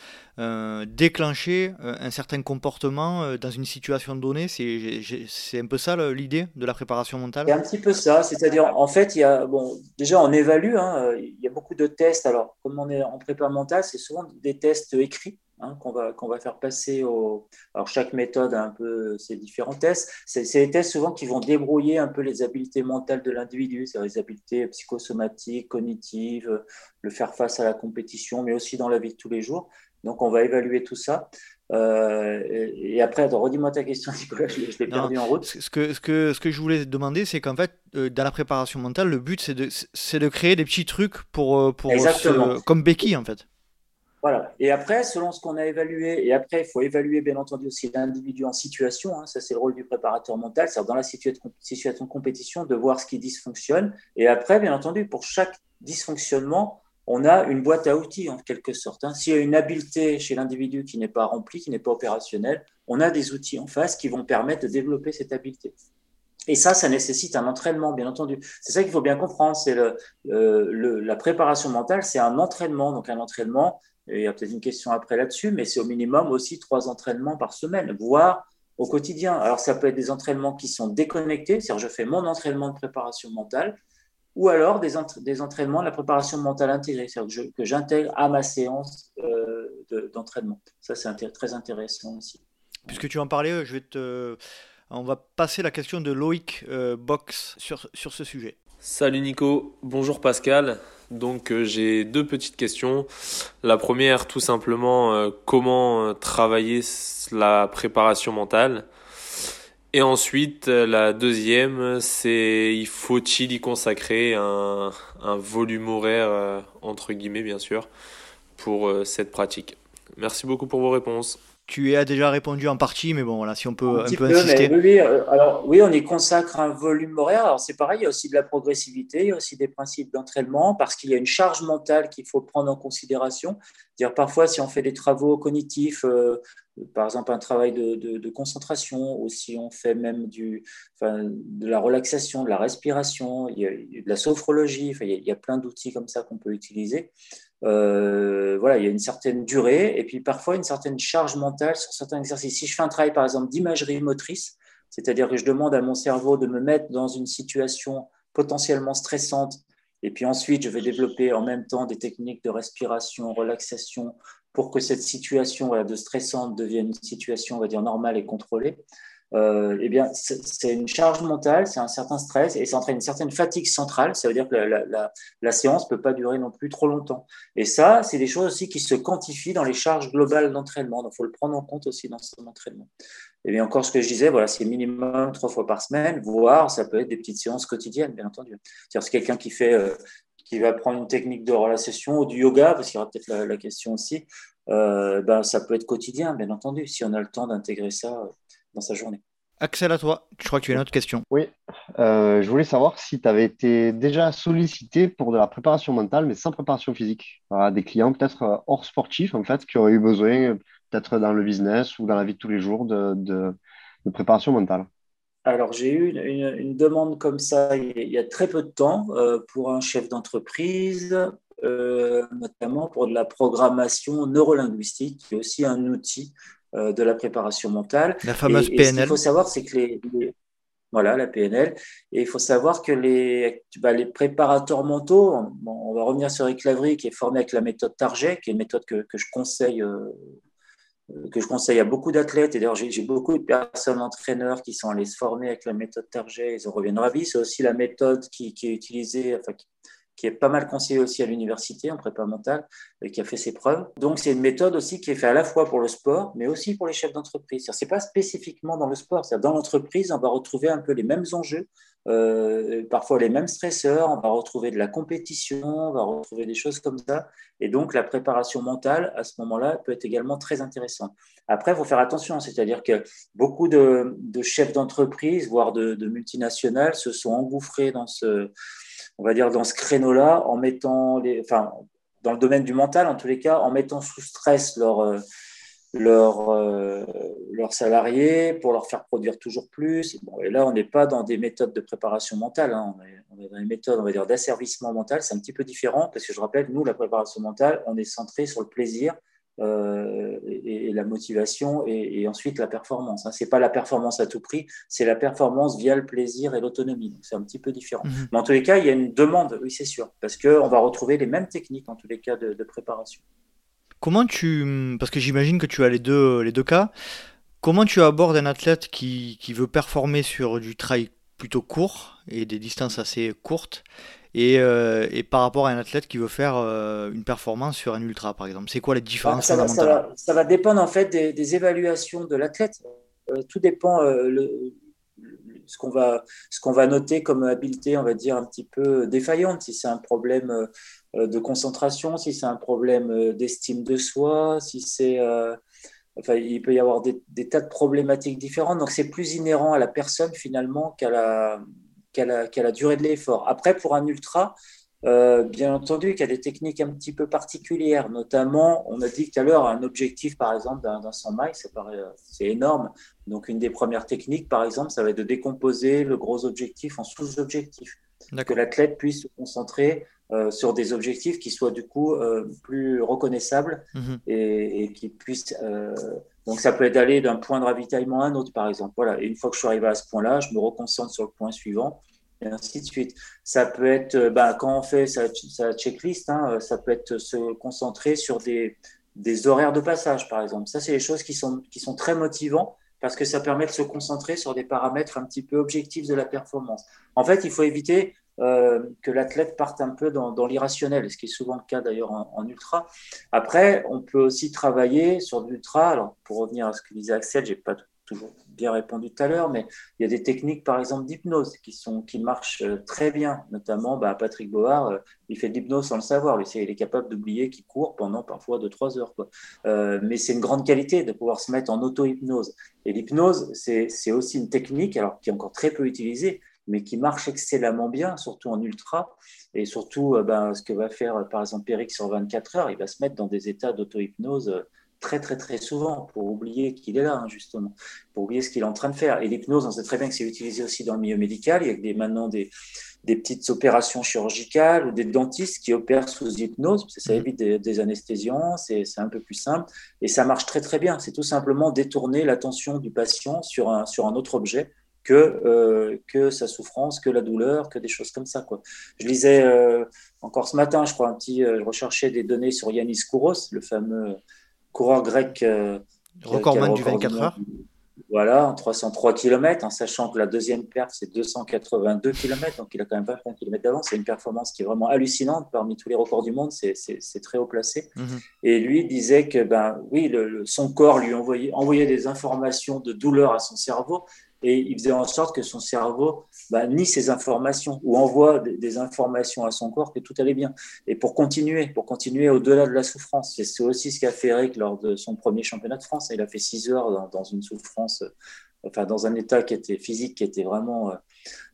déclencher un certain comportement dans une situation donnée. C'est un peu ça l'idée de la préparation mentale? C'est un petit peu ça. C'est-à-dire, en fait, il y a, bon, déjà, on évalue. Hein, il y a beaucoup de tests. Alors, comme on est en prépa mentale, c'est souvent des tests écrits. Hein, qu'on va, qu'on va faire passer au. Alors, chaque méthode a un peu ses différents tests. C'est des tests souvent qui vont débrouiller un peu les habiletés mentales de l'individu, c'est-à-dire les habiletés psychosomatiques, cognitives, le faire face à la compétition, mais aussi dans la vie de tous les jours. Donc, on va évaluer tout ça. Euh, et, après, redis-moi ta question, Nicolas, je, l'ai perdu en route. Ce que, ce, que, ce que je voulais te demander, c'est qu'en fait, euh, dans la préparation mentale, le but, c'est de, de créer des petits trucs pour, euh, pour comme béquille, en fait. Voilà. Et après, selon ce qu'on a évalué, et après, il faut évaluer bien entendu aussi l'individu en situation, hein, ça c'est le rôle du préparateur mental, c'est-à-dire dans la situation de compétition, de voir ce qui dysfonctionne. Et après, bien entendu, pour chaque dysfonctionnement, on a une boîte à outils en quelque sorte. Hein. S'il y a une habileté chez l'individu qui n'est pas remplie, qui n'est pas opérationnelle, on a des outils en face qui vont permettre de développer cette habileté. Et ça, ça nécessite un entraînement, bien entendu. C'est ça qu'il faut bien comprendre. C'est le, la préparation mentale, c'est un entraînement. Donc un entraînement, il y a peut-être une question après là-dessus, mais c'est au minimum aussi trois entraînements par semaine, voire au quotidien. Alors, ça peut être des entraînements qui sont déconnectés, c'est-à-dire je fais mon entraînement de préparation mentale, ou alors des, des entraînements de la préparation mentale intégrée, c'est-à-dire que j'intègre à ma séance euh, d'entraînement. ça, c'est très intéressant aussi. Puisque tu en parlais, vais te... on va passer la question de Loïc euh, Box sur ce sujet. Salut Nico, bonjour Pascal. Donc euh, j'ai deux petites questions. La première, tout simplement, euh, comment euh, travailler la préparation mentale? Et ensuite, la deuxième, c'est il faut-il y consacrer un, un volume horaire, entre guillemets bien sûr, pour cette pratique? Merci beaucoup pour vos réponses. Tu as déjà répondu en partie, mais bon, voilà, si on peut un, peu, insister. oui, euh, alors, oui, on y consacre un volume horaire. Alors, c'est pareil, il y a aussi de la progressivité, il y a aussi des principes d'entraînement, parce qu'il y a une charge mentale qu'il faut prendre en considération. Dire parfois, si on fait des travaux cognitifs, euh, par exemple un travail de, concentration, ou si on fait même du, de la relaxation, de la respiration, il y a, de la sophrologie, il y a, il y a plein d'outils comme ça qu'on peut utiliser. Euh, voilà, il y a une certaine durée et puis parfois une certaine charge mentale sur certains exercices. Si je fais un travail, par exemple, d'imagerie motrice, c'est-à-dire que je demande à mon cerveau de me mettre dans une situation potentiellement stressante, et puis ensuite je vais développer en même temps des techniques de respiration, relaxation, pour que cette situation de stressante devienne une situation, on va dire, normale et contrôlée. Euh, eh bien, c'est une charge mentale, c'est un certain stress et ça entraîne une certaine fatigue centrale. Ça veut dire que la, séance ne peut pas durer non plus trop longtemps. Et ça, c'est des choses aussi qui se quantifient dans les charges globales d'entraînement. Donc, il faut le prendre en compte aussi dans son entraînement. Et bien encore, ce que je disais, voilà, c'est minimum trois fois par semaine, voire ça peut être des petites séances quotidiennes, bien entendu. C'est-à-dire, c'est quelqu'un qui fait, euh, qui va prendre une technique de relaxation ou du yoga, parce qu'il y aura peut-être la, question aussi. Euh, ben, ça peut être quotidien, bien entendu, si on a le temps d'intégrer ça dans sa journée. Axel, à toi. Je crois que tu as une autre question. Oui, euh, je voulais savoir si tu avais été déjà sollicité pour de la préparation mentale, mais sans préparation physique. des clients peut-être euh, hors sportifs, en fait, qui auraient eu besoin, peut-être dans le business ou dans la vie de tous les jours, de, préparation mentale. Alors, j'ai eu une, demande comme ça il y a très peu de temps euh, pour un chef d'entreprise, notamment pour de la programmation neurolinguistique, qui est aussi un outil euh, de la préparation mentale. La fameuse PNL. ce qu'il faut savoir, c'est que les, voilà la PNL, et il faut savoir que les, bah, les préparateurs mentaux, on, va revenir sur Eric Lavry qui est formé avec la méthode Target, qui est une méthode que, que je conseille. Euh, que je conseille à beaucoup d'athlètes, et d'ailleurs j'ai beaucoup de personnes entraîneurs qui sont allés se former avec la méthode Target, ils en reviennent ravis. C'est aussi la méthode qui, qui est utilisée, enfin, qui est pas mal conseillé aussi à l'université en prépa mentale et qui a fait ses preuves. Donc, c'est une méthode aussi qui est faite à la fois pour le sport, mais aussi pour les chefs d'entreprise. Ce n'est pas spécifiquement dans le sport. Dans l'entreprise, on va retrouver un peu les mêmes enjeux, euh, parfois les mêmes stresseurs, on va retrouver de la compétition, on va retrouver des choses comme ça. Et donc, la préparation mentale, à ce moment-là, peut être également très intéressante. Après, il faut faire attention, c'est-à-dire que beaucoup de, chefs d'entreprise, voire de, de multinationales, se sont engouffrés dans ce on va dire, dans ce créneau-là, en mettant enfin, dans le domaine du mental, en tous les cas, en mettant sous stress euh, leurs, euh, leurs salariés pour leur faire produire toujours plus. Et là, on n'est pas dans des méthodes de préparation mentale, hein. on, est, dans des méthodes, on va dire, d'asservissement mental. C'est un petit peu différent parce que je rappelle, nous, la préparation mentale, on est centré sur le plaisir euh, et, la motivation et, ensuite la performance. Hein. Ce n'est pas la performance à tout prix, c'est la performance via le plaisir et l'autonomie. C'est un petit peu différent. Mhm. Mais en tous les cas, il y a une demande, oui, c'est sûr, parce qu'on va retrouver les mêmes techniques en tous les cas de préparation. Comment tu. Parce que j'imagine que tu as les deux, les deux cas. Comment tu abordes un athlète qui, qui veut performer sur du trail plutôt court et des distances assez courtes et, euh, et, par rapport à un athlète qui veut faire euh, une performance sur un ultra, par exemple C'est quoi les différences ça, va, ça, va, dépendre en fait des, évaluations de l'athlète. Euh, tout dépend le, ce qu'on va, noter comme habileté, on va dire, un petit peu défaillante. Si c'est un problème de concentration, si c'est un problème d'estime de soi, si c'est... Enfin, il peut y avoir des, tas de problématiques différentes. Donc, c'est plus inhérent à la personne finalement qu'à la, qu'à la, la, durée de l'effort. Après, pour un ultra, bien entendu qu'il y a des techniques un petit peu particulières, notamment, on a dit tout à l'heure, un objectif, par exemple, d'un 100 miles, c'est énorme. Donc, une des premières techniques, par exemple, ça va être de décomposer le gros objectif en sous-objectifs. Que l'athlète puisse se concentrer euh, sur des objectifs qui soient du coup euh, plus reconnaissables mhm. et, qui puissent. Euh, donc ça peut être d'aller d'un point de ravitaillement à un autre, par exemple. Voilà. Et une fois que je suis arrivé à ce point-là, je me reconcentre sur le point suivant et ainsi de suite. Ça peut être, bah, quand on fait sa, checklist, hein, ça peut être se concentrer sur des, des horaires de passage, par exemple. Ça, c'est des choses qui sont, qui sont très motivants parce que ça permet de se concentrer sur des paramètres un petit peu objectifs de la performance. En fait, il faut éviter euh, que l'athlète parte un peu dans, l'irrationnel, ce qui est souvent le cas d'ailleurs en, ultra. Après, on peut aussi travailler sur l'ultra. Alors, pour revenir à ce que disait Axel, j'ai pas toujours bien répondu tout à l'heure, mais il y a des techniques, par exemple, d'hypnose qui, sont, qui marchent euh, très bien. Notamment, bah, Patrick Board, euh, il fait de l'hypnose sans le savoir. Lui, il est capable d'oublier qu'il court pendant parfois 2-3 heures. Quoi. mais c'est une grande qualité de pouvoir se mettre en auto-hypnose. Et l'hypnose, c'est aussi une technique alors, qui est encore très peu utilisée, mais qui marche excellemment bien, surtout en ultra. Et surtout, euh, ben, ce que va faire euh, par exemple Eric sur 24 heures, il va se mettre dans des états d'auto-hypnose euh, très très très souvent pour oublier qu'il est là, hein, justement, pour oublier ce qu'il est en train de faire. Et l'hypnose, on sait très bien que c'est utilisé aussi dans le milieu médical. Il y a des, maintenant des, des petites opérations chirurgicales ou des dentistes qui opèrent sous hypnose, parce que ça mmh. évite des, des anesthésiants, c'est un peu plus simple, et ça marche très très bien. C'est tout simplement détourner l'attention du patient sur un, sur un autre objet que, euh, que sa souffrance, que la douleur, que des choses comme ça. Quoi. Je lisais euh, encore ce matin, je crois, un petit, euh, je recherchais des données sur Yanis Kouros, le fameux coureur grec. recordman du 24 heures. Voilà, en 303 km, en sachant que la deuxième perf, c'est 282 km, donc il a quand même 20 km d'avance. C'est une performance qui est vraiment hallucinante parmi tous les records du monde, c'est très haut placé. Mhm. Et lui disait que, ben, oui, le, son corps lui envoyait, envoyait des informations de douleur à son cerveau, et il faisait en sorte que son cerveau bah, nie ces informations ou envoie des, informations à son corps que tout allait bien. Et pour continuer, pour continuer au-delà de la souffrance, c'est aussi ce qu'a fait Eric lors de son premier championnat de France. Il a fait six heures dans, une souffrance, enfin dans un état qui était physique qui était vraiment euh,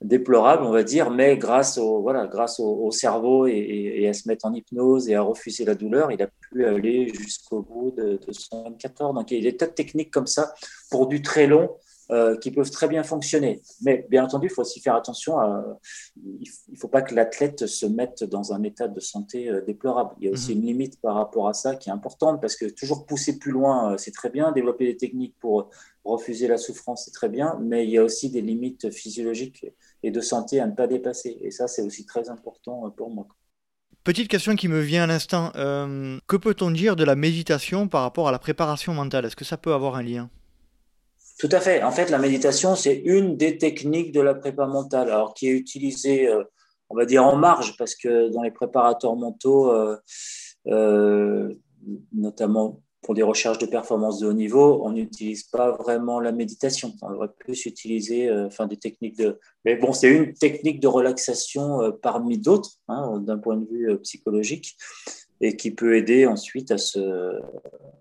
déplorable, on va dire, mais grâce au, voilà, grâce au, cerveau et, à se mettre en hypnose et à refuser la douleur, il a pu aller jusqu'au bout de, de 124 heures. Donc il y a des tas de techniques comme ça pour du très long euh, qui peuvent très bien fonctionner. Mais bien entendu, il faut aussi faire attention à. Il ne faut pas que l'athlète se mette dans un état de santé euh, déplorable. Il y a aussi mhm. une limite par rapport à ça qui est importante parce que toujours pousser plus loin, euh, c'est très bien. Développer des techniques pour refuser la souffrance, c'est très bien. Mais il y a aussi des limites physiologiques et de santé à ne pas dépasser. Et ça, c'est aussi très important pour moi. Petite question qui me vient à l'instant. que peut-on dire de la méditation par rapport à la préparation mentale? Est-ce que ça peut avoir un lien? Tout à fait. En fait, la méditation, c'est une des techniques de la prépa mentale, alors qui est utilisée, euh, on va dire, en marge, parce que dans les préparateurs mentaux, euh, euh, notamment pour des recherches de performance de haut niveau, on n'utilise pas vraiment la méditation. On aurait plus utiliser enfin, des techniques de... Mais bon, c'est une technique de relaxation parmi d'autres, hein, d'un point de vue psychologique et qui peut aider ensuite à,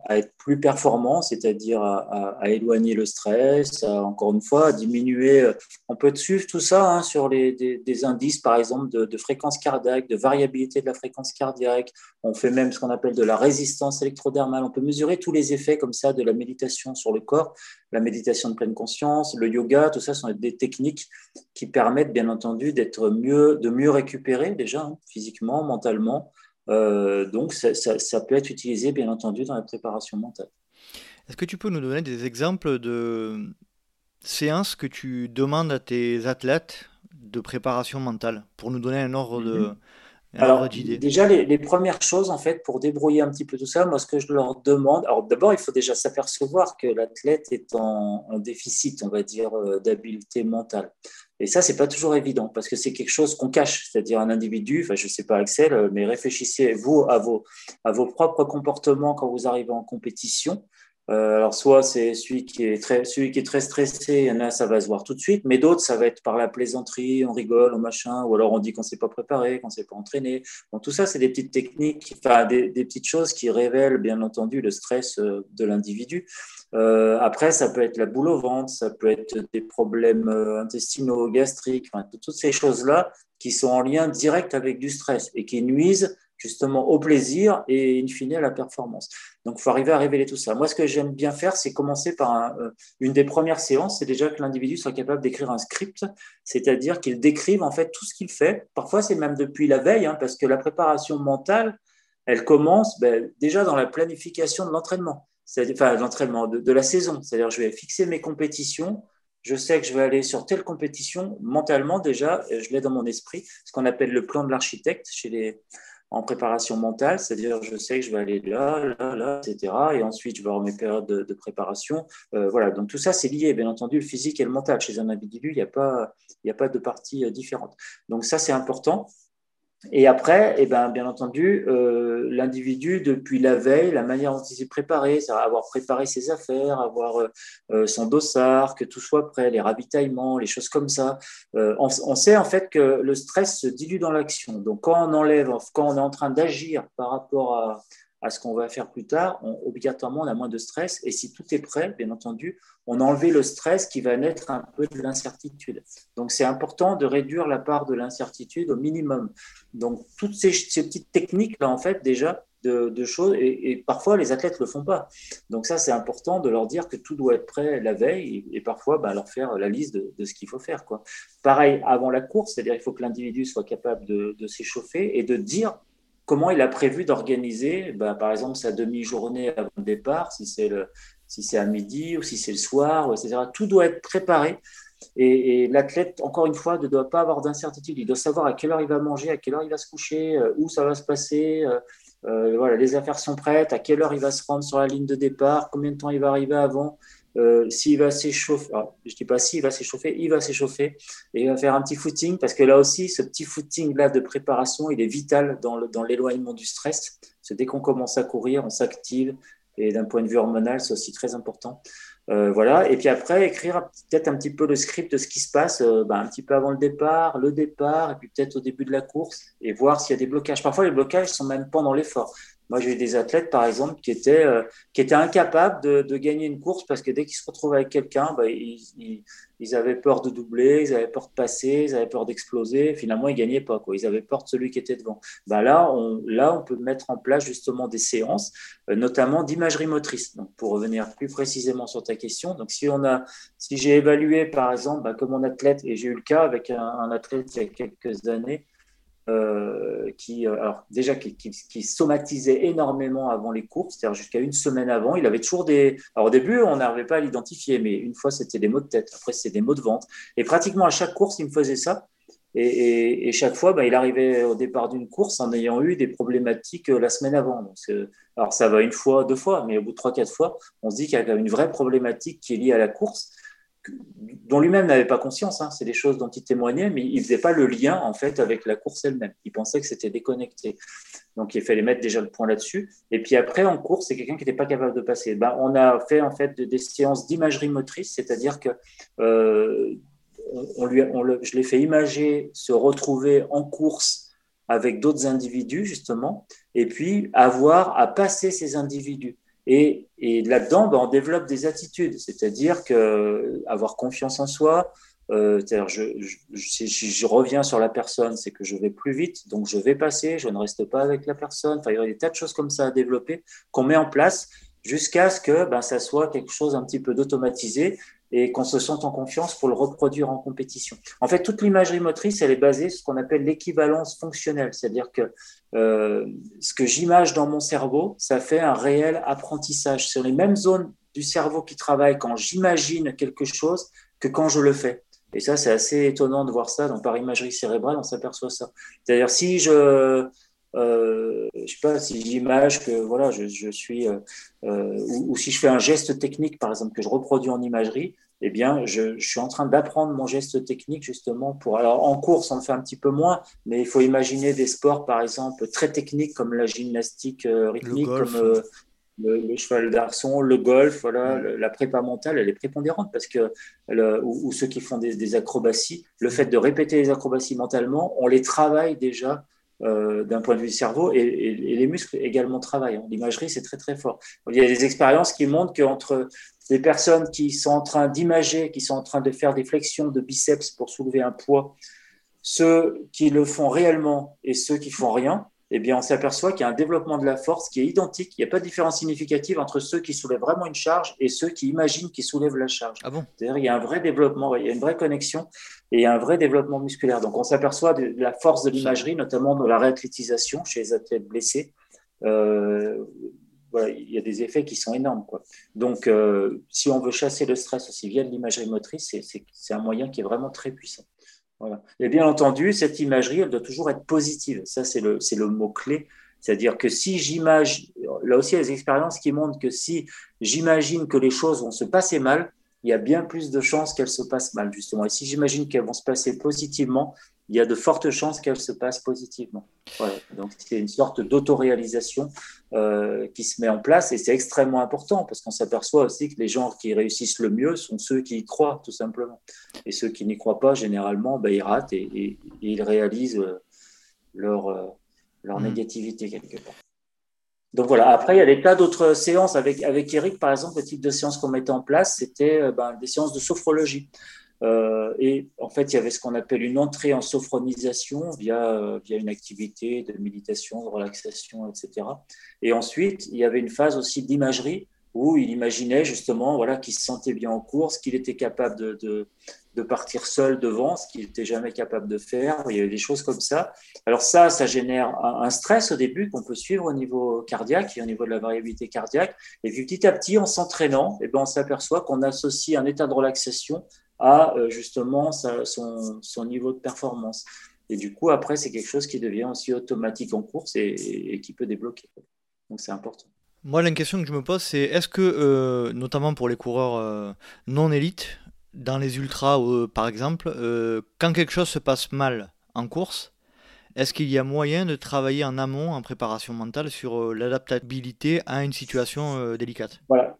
être plus performant, c'est-à-dire à, éloigner le stress, encore une fois, à diminuer. On peut suivre tout ça hein, sur des, indices, par exemple, de, fréquence cardiaque, de variabilité de la fréquence cardiaque. On fait même ce qu'on appelle de la résistance électrodermale. On peut mesurer tous les effets comme ça de la méditation sur le corps, la méditation de pleine conscience, le yoga, tout ça sont des techniques qui permettent, bien entendu, d'être mieux, de mieux récupérer déjà hein, physiquement, mentalement euh, donc, ça, peut être utilisé, bien entendu, dans la préparation mentale. Est-ce que tu peux nous donner des exemples de séances que tu demandes à tes athlètes de préparation mentale pour nous donner un ordre de. Mhm. Alors, déjà, les, premières choses, en fait, pour débrouiller un petit peu tout ça, moi, ce que je leur demande, alors d'abord, il faut déjà s'apercevoir que l'athlète est en, en, déficit, on va dire, euh, d'habileté mentale. Et ça, c'est pas toujours évident parce que c'est quelque chose qu'on cache, c'est-à-dire un individu. Enfin, je sais pas Axel, euh, mais réfléchissez vous à vos à vos propres comportements quand vous arrivez en compétition. Euh, alors soit c'est celui qui est très celui qui est très stressé, il y en a ça va se voir tout de suite, mais d'autres ça va être par la plaisanterie, on rigole, on machin, ou alors on dit qu'on s'est pas préparé, qu'on s'est pas entraîné. Bon, tout ça c'est des petites techniques, des, petites choses qui révèlent bien entendu le stress euh, de l'individu. Euh, après ça peut être la boule au ventre, ça peut être des problèmes euh, intestinaux, gastriques, toutes ces choses là qui sont en lien direct avec du stress et qui nuisent justement au plaisir et in fine à la performance. Donc, il faut arriver à révéler tout ça. Moi, ce que j'aime bien faire, c'est commencer par euh, une des premières séances, c'est déjà que l'individu soit capable d'écrire un script, c'est-à-dire qu'il décrive en fait tout ce qu'il fait. Parfois, c'est même depuis la veille, hein, parce que la préparation mentale, elle commence ben, déjà dans la planification de l'entraînement, enfin l'entraînement de, la saison. C'est-à-dire, je vais fixer mes compétitions, je sais que je vais aller sur telle compétition, mentalement déjà, je l'ai dans mon esprit, ce qu'on appelle le plan de l'architecte chez les, en préparation mentale, c'est-à-dire je sais que je vais aller là, là, là, etc. Et ensuite, je vais avoir mes périodes de, préparation. Euh, voilà, donc tout ça, c'est lié, bien entendu, le physique et le mental. Chez un individu, il n'y a, pas, il a pas de parties euh, différentes. Donc ça, c'est important. Et après, eh ben, bien entendu, euh, l'individu, depuis la veille, la manière dont il s'est préparé, avoir préparé ses affaires, avoir euh, euh, son dossard, que tout soit prêt, les ravitaillements, les choses comme ça. On, sait en fait que le stress se dilue dans l'action. Donc quand on enlève, quand on est en train d'agir par rapport à, à ce qu'on va faire plus tard, obligatoirement, on a moins de stress. Et si tout est prêt, bien entendu, on a enlevé le stress qui va naître un peu de l'incertitude. Donc, c'est important de réduire la part de l'incertitude au minimum. Donc, toutes ces, petites techniques-là, en fait, déjà, de, choses, et, parfois, les athlètes ne le font pas. Donc, ça, c'est important de leur dire que tout doit être prêt la veille, et, parfois, bah, leur faire la liste de, ce qu'il faut faire. Quoi. Pareil, avant la course, c'est-à-dire il faut que l'individu soit capable de s'échauffer et de dire comment il a prévu d'organiser, bah, par exemple, sa demi-journée avant le départ, si c'est si à midi ou si c'est le soir, etc. Tout doit être préparé. Et, l'athlète, encore une fois, ne doit pas avoir d'incertitude. Il doit savoir à quelle heure il va manger, à quelle heure il va se coucher, euh, où ça va se passer. Euh, euh, voilà, les affaires sont prêtes, à quelle heure il va se rendre sur la ligne de départ, combien de temps il va arriver avant. Euh, s'il va s'échauffer, je dis pas s'il va s'échauffer, il va s'échauffer et il va faire un petit footing parce que là aussi, ce petit footing là de préparation, il est vital dans, l'éloignement du stress. C'est dès qu'on commence à courir, on s'active et d'un point de vue hormonal, c'est aussi très important. Euh, voilà. Et puis après, écrire peut-être un petit peu le script de ce qui se passe euh, ben, un petit peu avant le départ, le départ, et puis peut-être au début de la course, et voir s'il y a des blocages. Parfois, les blocages sont même pendant l'effort. Moi, j'ai eu des athlètes, par exemple, qui étaient, euh, qui étaient incapables de, de, gagner une course parce que dès qu'ils se retrouvaient avec quelqu'un, bah, ils, ils, avaient peur de doubler, ils avaient peur de passer, ils avaient peur d'exploser. Finalement, ils gagnaient pas. Quoi. Ils avaient peur de celui qui était devant. Bah, là, on, là, on peut mettre en place justement des séances, euh, notamment d'imagerie motrice. Donc, pour revenir plus précisément sur ta question, donc si on a, si j'ai évalué, par exemple, bah, comme mon athlète, et j'ai eu le cas avec un, un athlète il y a quelques années, euh, qui, euh, alors déjà, qui, qui, somatisait énormément avant les courses, c'est-à-dire jusqu'à une semaine avant. Il avait toujours des. Alors au début, on n'arrivait pas à l'identifier, mais une fois c'était des maux de tête, après c'était des maux de ventre. Et pratiquement à chaque course, il me faisait ça. Et, chaque fois, bah, il arrivait au départ d'une course en ayant eu des problématiques euh, la semaine avant. Alors ça va une fois, deux fois, mais au bout de trois, quatre fois, on se dit qu'il y a une vraie problématique qui est liée à la course dont lui-même n'avait pas conscience. Hein. C'est des choses dont il témoignait, mais il faisait pas le lien en fait avec la course elle-même. Il pensait que c'était déconnecté. Donc il fallait mettre déjà le point là-dessus. Et puis après, en course, c'est quelqu'un qui n'était pas capable de passer. Ben, on a fait en fait des séances d'imagerie motrice, c'est-à-dire que euh, on, lui, je l'ai fait imager se retrouver en course avec d'autres individus justement, et puis avoir à passer ces individus. Et, là-dedans, ben, on développe des attitudes, c'est-à-dire que avoir confiance en soi, euh, je, je, si je reviens sur la personne, c'est que je vais plus vite, donc je vais passer, je ne reste pas avec la personne. Enfin, il y a des tas de choses comme ça à développer qu'on met en place jusqu'à ce que ben, ça soit quelque chose un petit peu d'automatisé et qu'on se sente en confiance pour le reproduire en compétition. En fait, toute l'imagerie motrice, elle est basée sur ce qu'on appelle l'équivalence fonctionnelle, c'est-à-dire que euh, ce que j'image dans mon cerveau, ça fait un réel apprentissage sur les mêmes zones du cerveau qui travaillent quand j'imagine quelque chose que quand je le fais. Et ça, c'est assez étonnant de voir ça. Donc, par imagerie cérébrale, on s'aperçoit ça. C'est-à-dire, si je, euh, je sais pas, si j'image que voilà, je, je suis, euh, euh, ou, ou, si je fais un geste technique, par exemple, que je reproduis en imagerie, eh bien, je, je suis en train d'apprendre mon geste technique justement pour. Alors, en course, on le fait un petit peu moins, mais il faut imaginer des sports, par exemple, très techniques comme la gymnastique euh, rythmique, comme euh, le, cheval d'arçon, le golf, voilà, la prépa mentale, elle est prépondérante parce que, ou, ceux qui font des, acrobaties, le fait de répéter les acrobaties mentalement, on les travaille déjà euh, d'un point de vue du cerveau et, les muscles également travaillent. L'imagerie, c'est très très fort. Il y a des expériences qui montrent qu'entre des personnes qui sont en train d'imager, qui sont en train de faire des flexions de biceps pour soulever un poids, ceux qui le font réellement et ceux qui font rien, eh bien, on s'aperçoit qu'il y a un développement de la force qui est identique. Il n'y a pas de différence significative entre ceux qui soulèvent vraiment une charge et ceux qui imaginent qu'ils soulèvent la charge. Ah bon? C'est-à-dire il y a un vrai développement, il y a une vraie connexion et un vrai développement musculaire. Donc, on s'aperçoit de la force de l'imagerie, notamment dans la réathlétisation chez les athlètes blessés. Euh, voilà, il y a des effets qui sont énormes. Donc, euh, si on veut chasser le stress aussi via de l'imagerie motrice, c'est un moyen qui est vraiment très puissant. Et bien entendu, cette imagerie, elle doit toujours être positive. Ça, c'est le, le mot-clé. C'est-à-dire que si j'imagine, là aussi, il y a des expériences qui montrent que si j'imagine que les choses vont se passer mal, il y a bien plus de chances qu'elles se passent mal, justement. Et si j'imagine qu'elles vont se passer positivement, il y a de fortes chances qu'elles se passent positivement. Donc, c'est une sorte d'autoréalisation euh, qui se met en place et c'est extrêmement important parce qu'on s'aperçoit aussi que les gens qui réussissent le mieux sont ceux qui y croient, tout simplement. Et ceux qui n'y croient pas, généralement, ben, ils ratent et, ils réalisent euh, leur, euh, leur mmh. négativité quelque part. Donc voilà, après, il y a des tas d'autres séances. Avec, avec Eric, par exemple, le type de séance qu'on mettait en place, c'était ben, des séances de sophrologie. Euh, et en fait, il y avait ce qu'on appelle une entrée en sophronisation via, via une activité de méditation, de relaxation, etc. Et ensuite, il y avait une phase aussi d'imagerie où il imaginait justement voilà, qu'il se sentait bien en course, qu'il était capable de, de, partir seul devant, ce qu'il n'était jamais capable de faire. Il y avait des choses comme ça. Alors ça, ça génère un, stress au début qu'on peut suivre au niveau cardiaque et au niveau de la variabilité cardiaque. Et puis petit à petit, en s'entraînant, eh ben, on s'aperçoit qu'on associe un état de relaxation à euh, justement son, son, niveau de performance. Et du coup, après, c'est quelque chose qui devient aussi automatique en course et, qui peut débloquer. Donc, c'est important. Moi, la question que je me pose, c'est est-ce que, euh, notamment pour les coureurs euh, non élites, dans les ultras, par exemple, quand quelque chose se passe mal en course, est-ce qu'il y a moyen de travailler en amont, en préparation mentale, sur l'adaptabilité à une situation délicate? Voilà.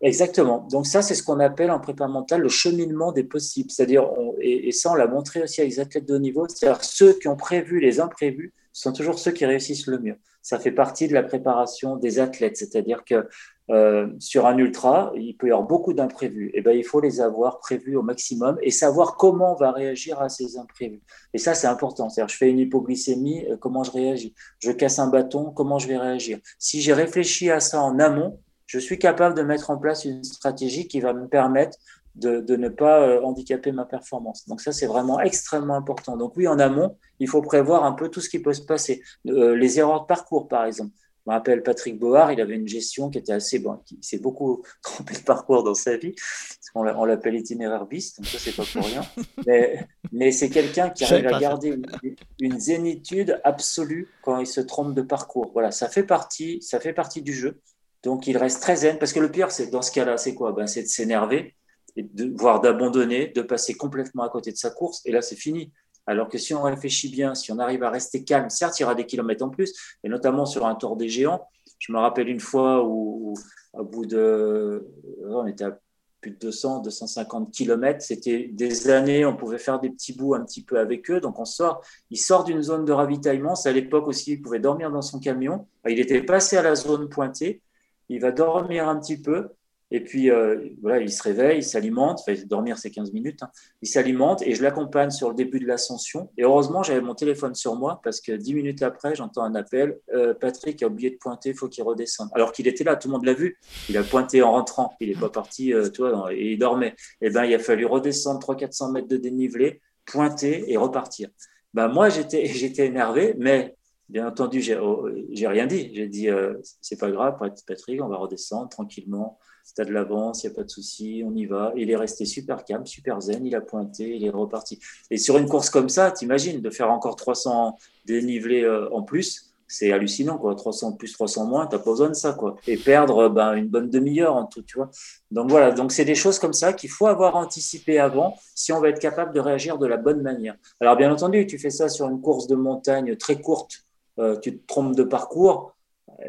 Exactement. Donc ça, c'est ce qu'on appelle en prépa mentale le cheminement des possibles. C'est-à-dire, et, ça, on l'a montré aussi à les athlètes de haut niveau, c'est-à-dire ceux qui ont prévu les imprévus sont toujours ceux qui réussissent le mieux. Ça fait partie de la préparation des athlètes. C'est-à-dire que euh, sur un ultra, il peut y avoir beaucoup d'imprévus. Et eh ben, il faut les avoir prévus au maximum et savoir comment on va réagir à ces imprévus. Et ça, c'est important. C'est-à-dire, je fais une hypoglycémie, euh, comment je réagis? Je casse un bâton, comment je vais réagir? Si j'ai réfléchi à ça en amont, je suis capable de mettre en place une stratégie qui va me permettre de, ne pas euh, handicaper ma performance. Donc ça, c'est vraiment extrêmement important. Donc oui, en amont, il faut prévoir un peu tout ce qui peut se passer. Les erreurs de parcours, par exemple. Je me rappelle Patrick Board, il avait une gestion qui était assez bonne. Il s'est beaucoup trompé de parcours dans sa vie, parce qu'on l'appelle itinéraire bis, donc ça, c'est pas pour rien. Mais, mais c'est quelqu'un qui arrive à garder une, une, zénitude absolue quand il se trompe de parcours. Voilà, ça fait partie, ça fait partie du jeu. Donc il reste très zen, parce que le pire, c'est dans ce cas-là, c'est quoi? Ben, C'est de s'énerver, de, voire d'abandonner, de passer complètement à côté de sa course, et là c'est fini. Alors que si on réfléchit bien, si on arrive à rester calme, certes, il y aura des kilomètres en plus, et notamment sur un tour des géants. Je me rappelle une fois où, au bout de. On était à plus de 200, 250 kilomètres. C'était des années, on pouvait faire des petits bouts un petit peu avec eux. Donc on sort, il sort d'une zone de ravitaillement. C'est à l'époque aussi, il pouvait dormir dans son camion. Il était passé à la zone pointée. il va dormir un petit peu, et puis, euh, voilà, il se réveille, il s'alimente. Enfin, dormir, c'est 15 minutes. Hein. Il s'alimente et je l'accompagne sur le début de l'ascension. Et heureusement, j'avais mon téléphone sur moi parce que 10 minutes après, j'entends un appel. Euh, Patrick a oublié de pointer, il faut qu'il redescende. Alors qu'il était là, tout le monde l'a vu. Il a pointé en rentrant. Il n'est pas parti, euh, il dormait. Et eh ben, il a fallu redescendre 300-400 mètres de dénivelé, pointer et repartir. Ben, moi, j'étais énervé, mais Bien entendu, j'ai oh, rien dit. J'ai dit, euh, c'est pas grave, Patrick, on va redescendre tranquillement tu de l'avance, il n'y a pas de souci, on y va. Il est resté super calme, super zen, il a pointé, il est reparti. Et sur une course comme ça, t'imagines, de faire encore 300 dénivelés euh, en plus, c'est hallucinant, quoi. 300 plus, 300 moins, t'as pas besoin de ça, quoi. Et perdre ben, une bonne demi-heure en tout, tu vois. Donc voilà, donc c'est des choses comme ça qu'il faut avoir anticipé avant si on va être capable de réagir de la bonne manière. Alors bien entendu, tu fais ça sur une course de montagne très courte, euh, tu te trompes de parcours,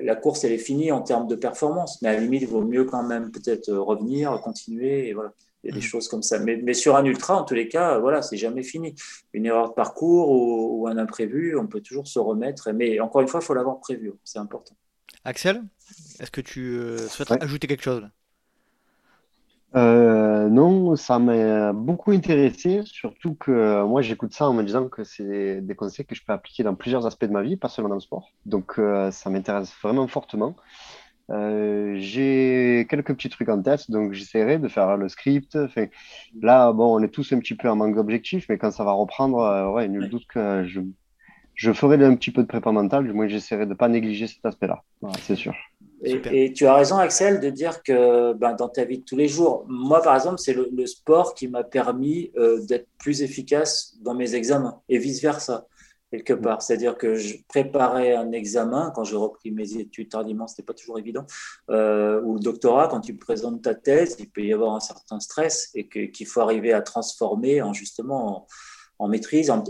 la course, elle est finie en termes de performance. Mais à la limite, il vaut mieux quand même peut-être revenir, continuer. Et voilà. Il y a des mm. choses comme ça. Mais, sur un ultra, en tous les cas, voilà, c'est jamais fini. Une erreur de parcours ou, un imprévu, on peut toujours se remettre. Mais encore une fois, il faut l'avoir prévu. C'est important. Axel, est-ce que tu euh, souhaites ajouter quelque chose? Euh, non, ça m'a beaucoup intéressé, surtout que euh, moi j'écoute ça en me disant que c'est des conseils que je peux appliquer dans plusieurs aspects de ma vie, pas seulement dans le sport. Donc euh, ça m'intéresse vraiment fortement. j'ai quelques petits trucs en tête, donc j'essaierai de faire le script. Enfin, là, bon, on est tous un petit peu en manque d'objectifs, mais quand ça va reprendre, ouais, nul doute que je, je ferai un petit peu de prépa mentale, du moins j'essaierai de ne pas négliger cet aspect-là, c'est sûr. Et, tu as raison, Axel, de dire que ben, dans ta vie de tous les jours, moi, par exemple, c'est le, sport qui m'a permis euh, d'être plus efficace dans mes examens et vice-versa, quelque mm. part. C'est-à-dire que je préparais un examen, quand j'ai repris mes études tardivement, ce n'était pas toujours évident, euh, ou le doctorat, quand tu présentes ta thèse, il peut y avoir un certain stress et qu'il faut arriver à transformer en justement en, maîtrise, en,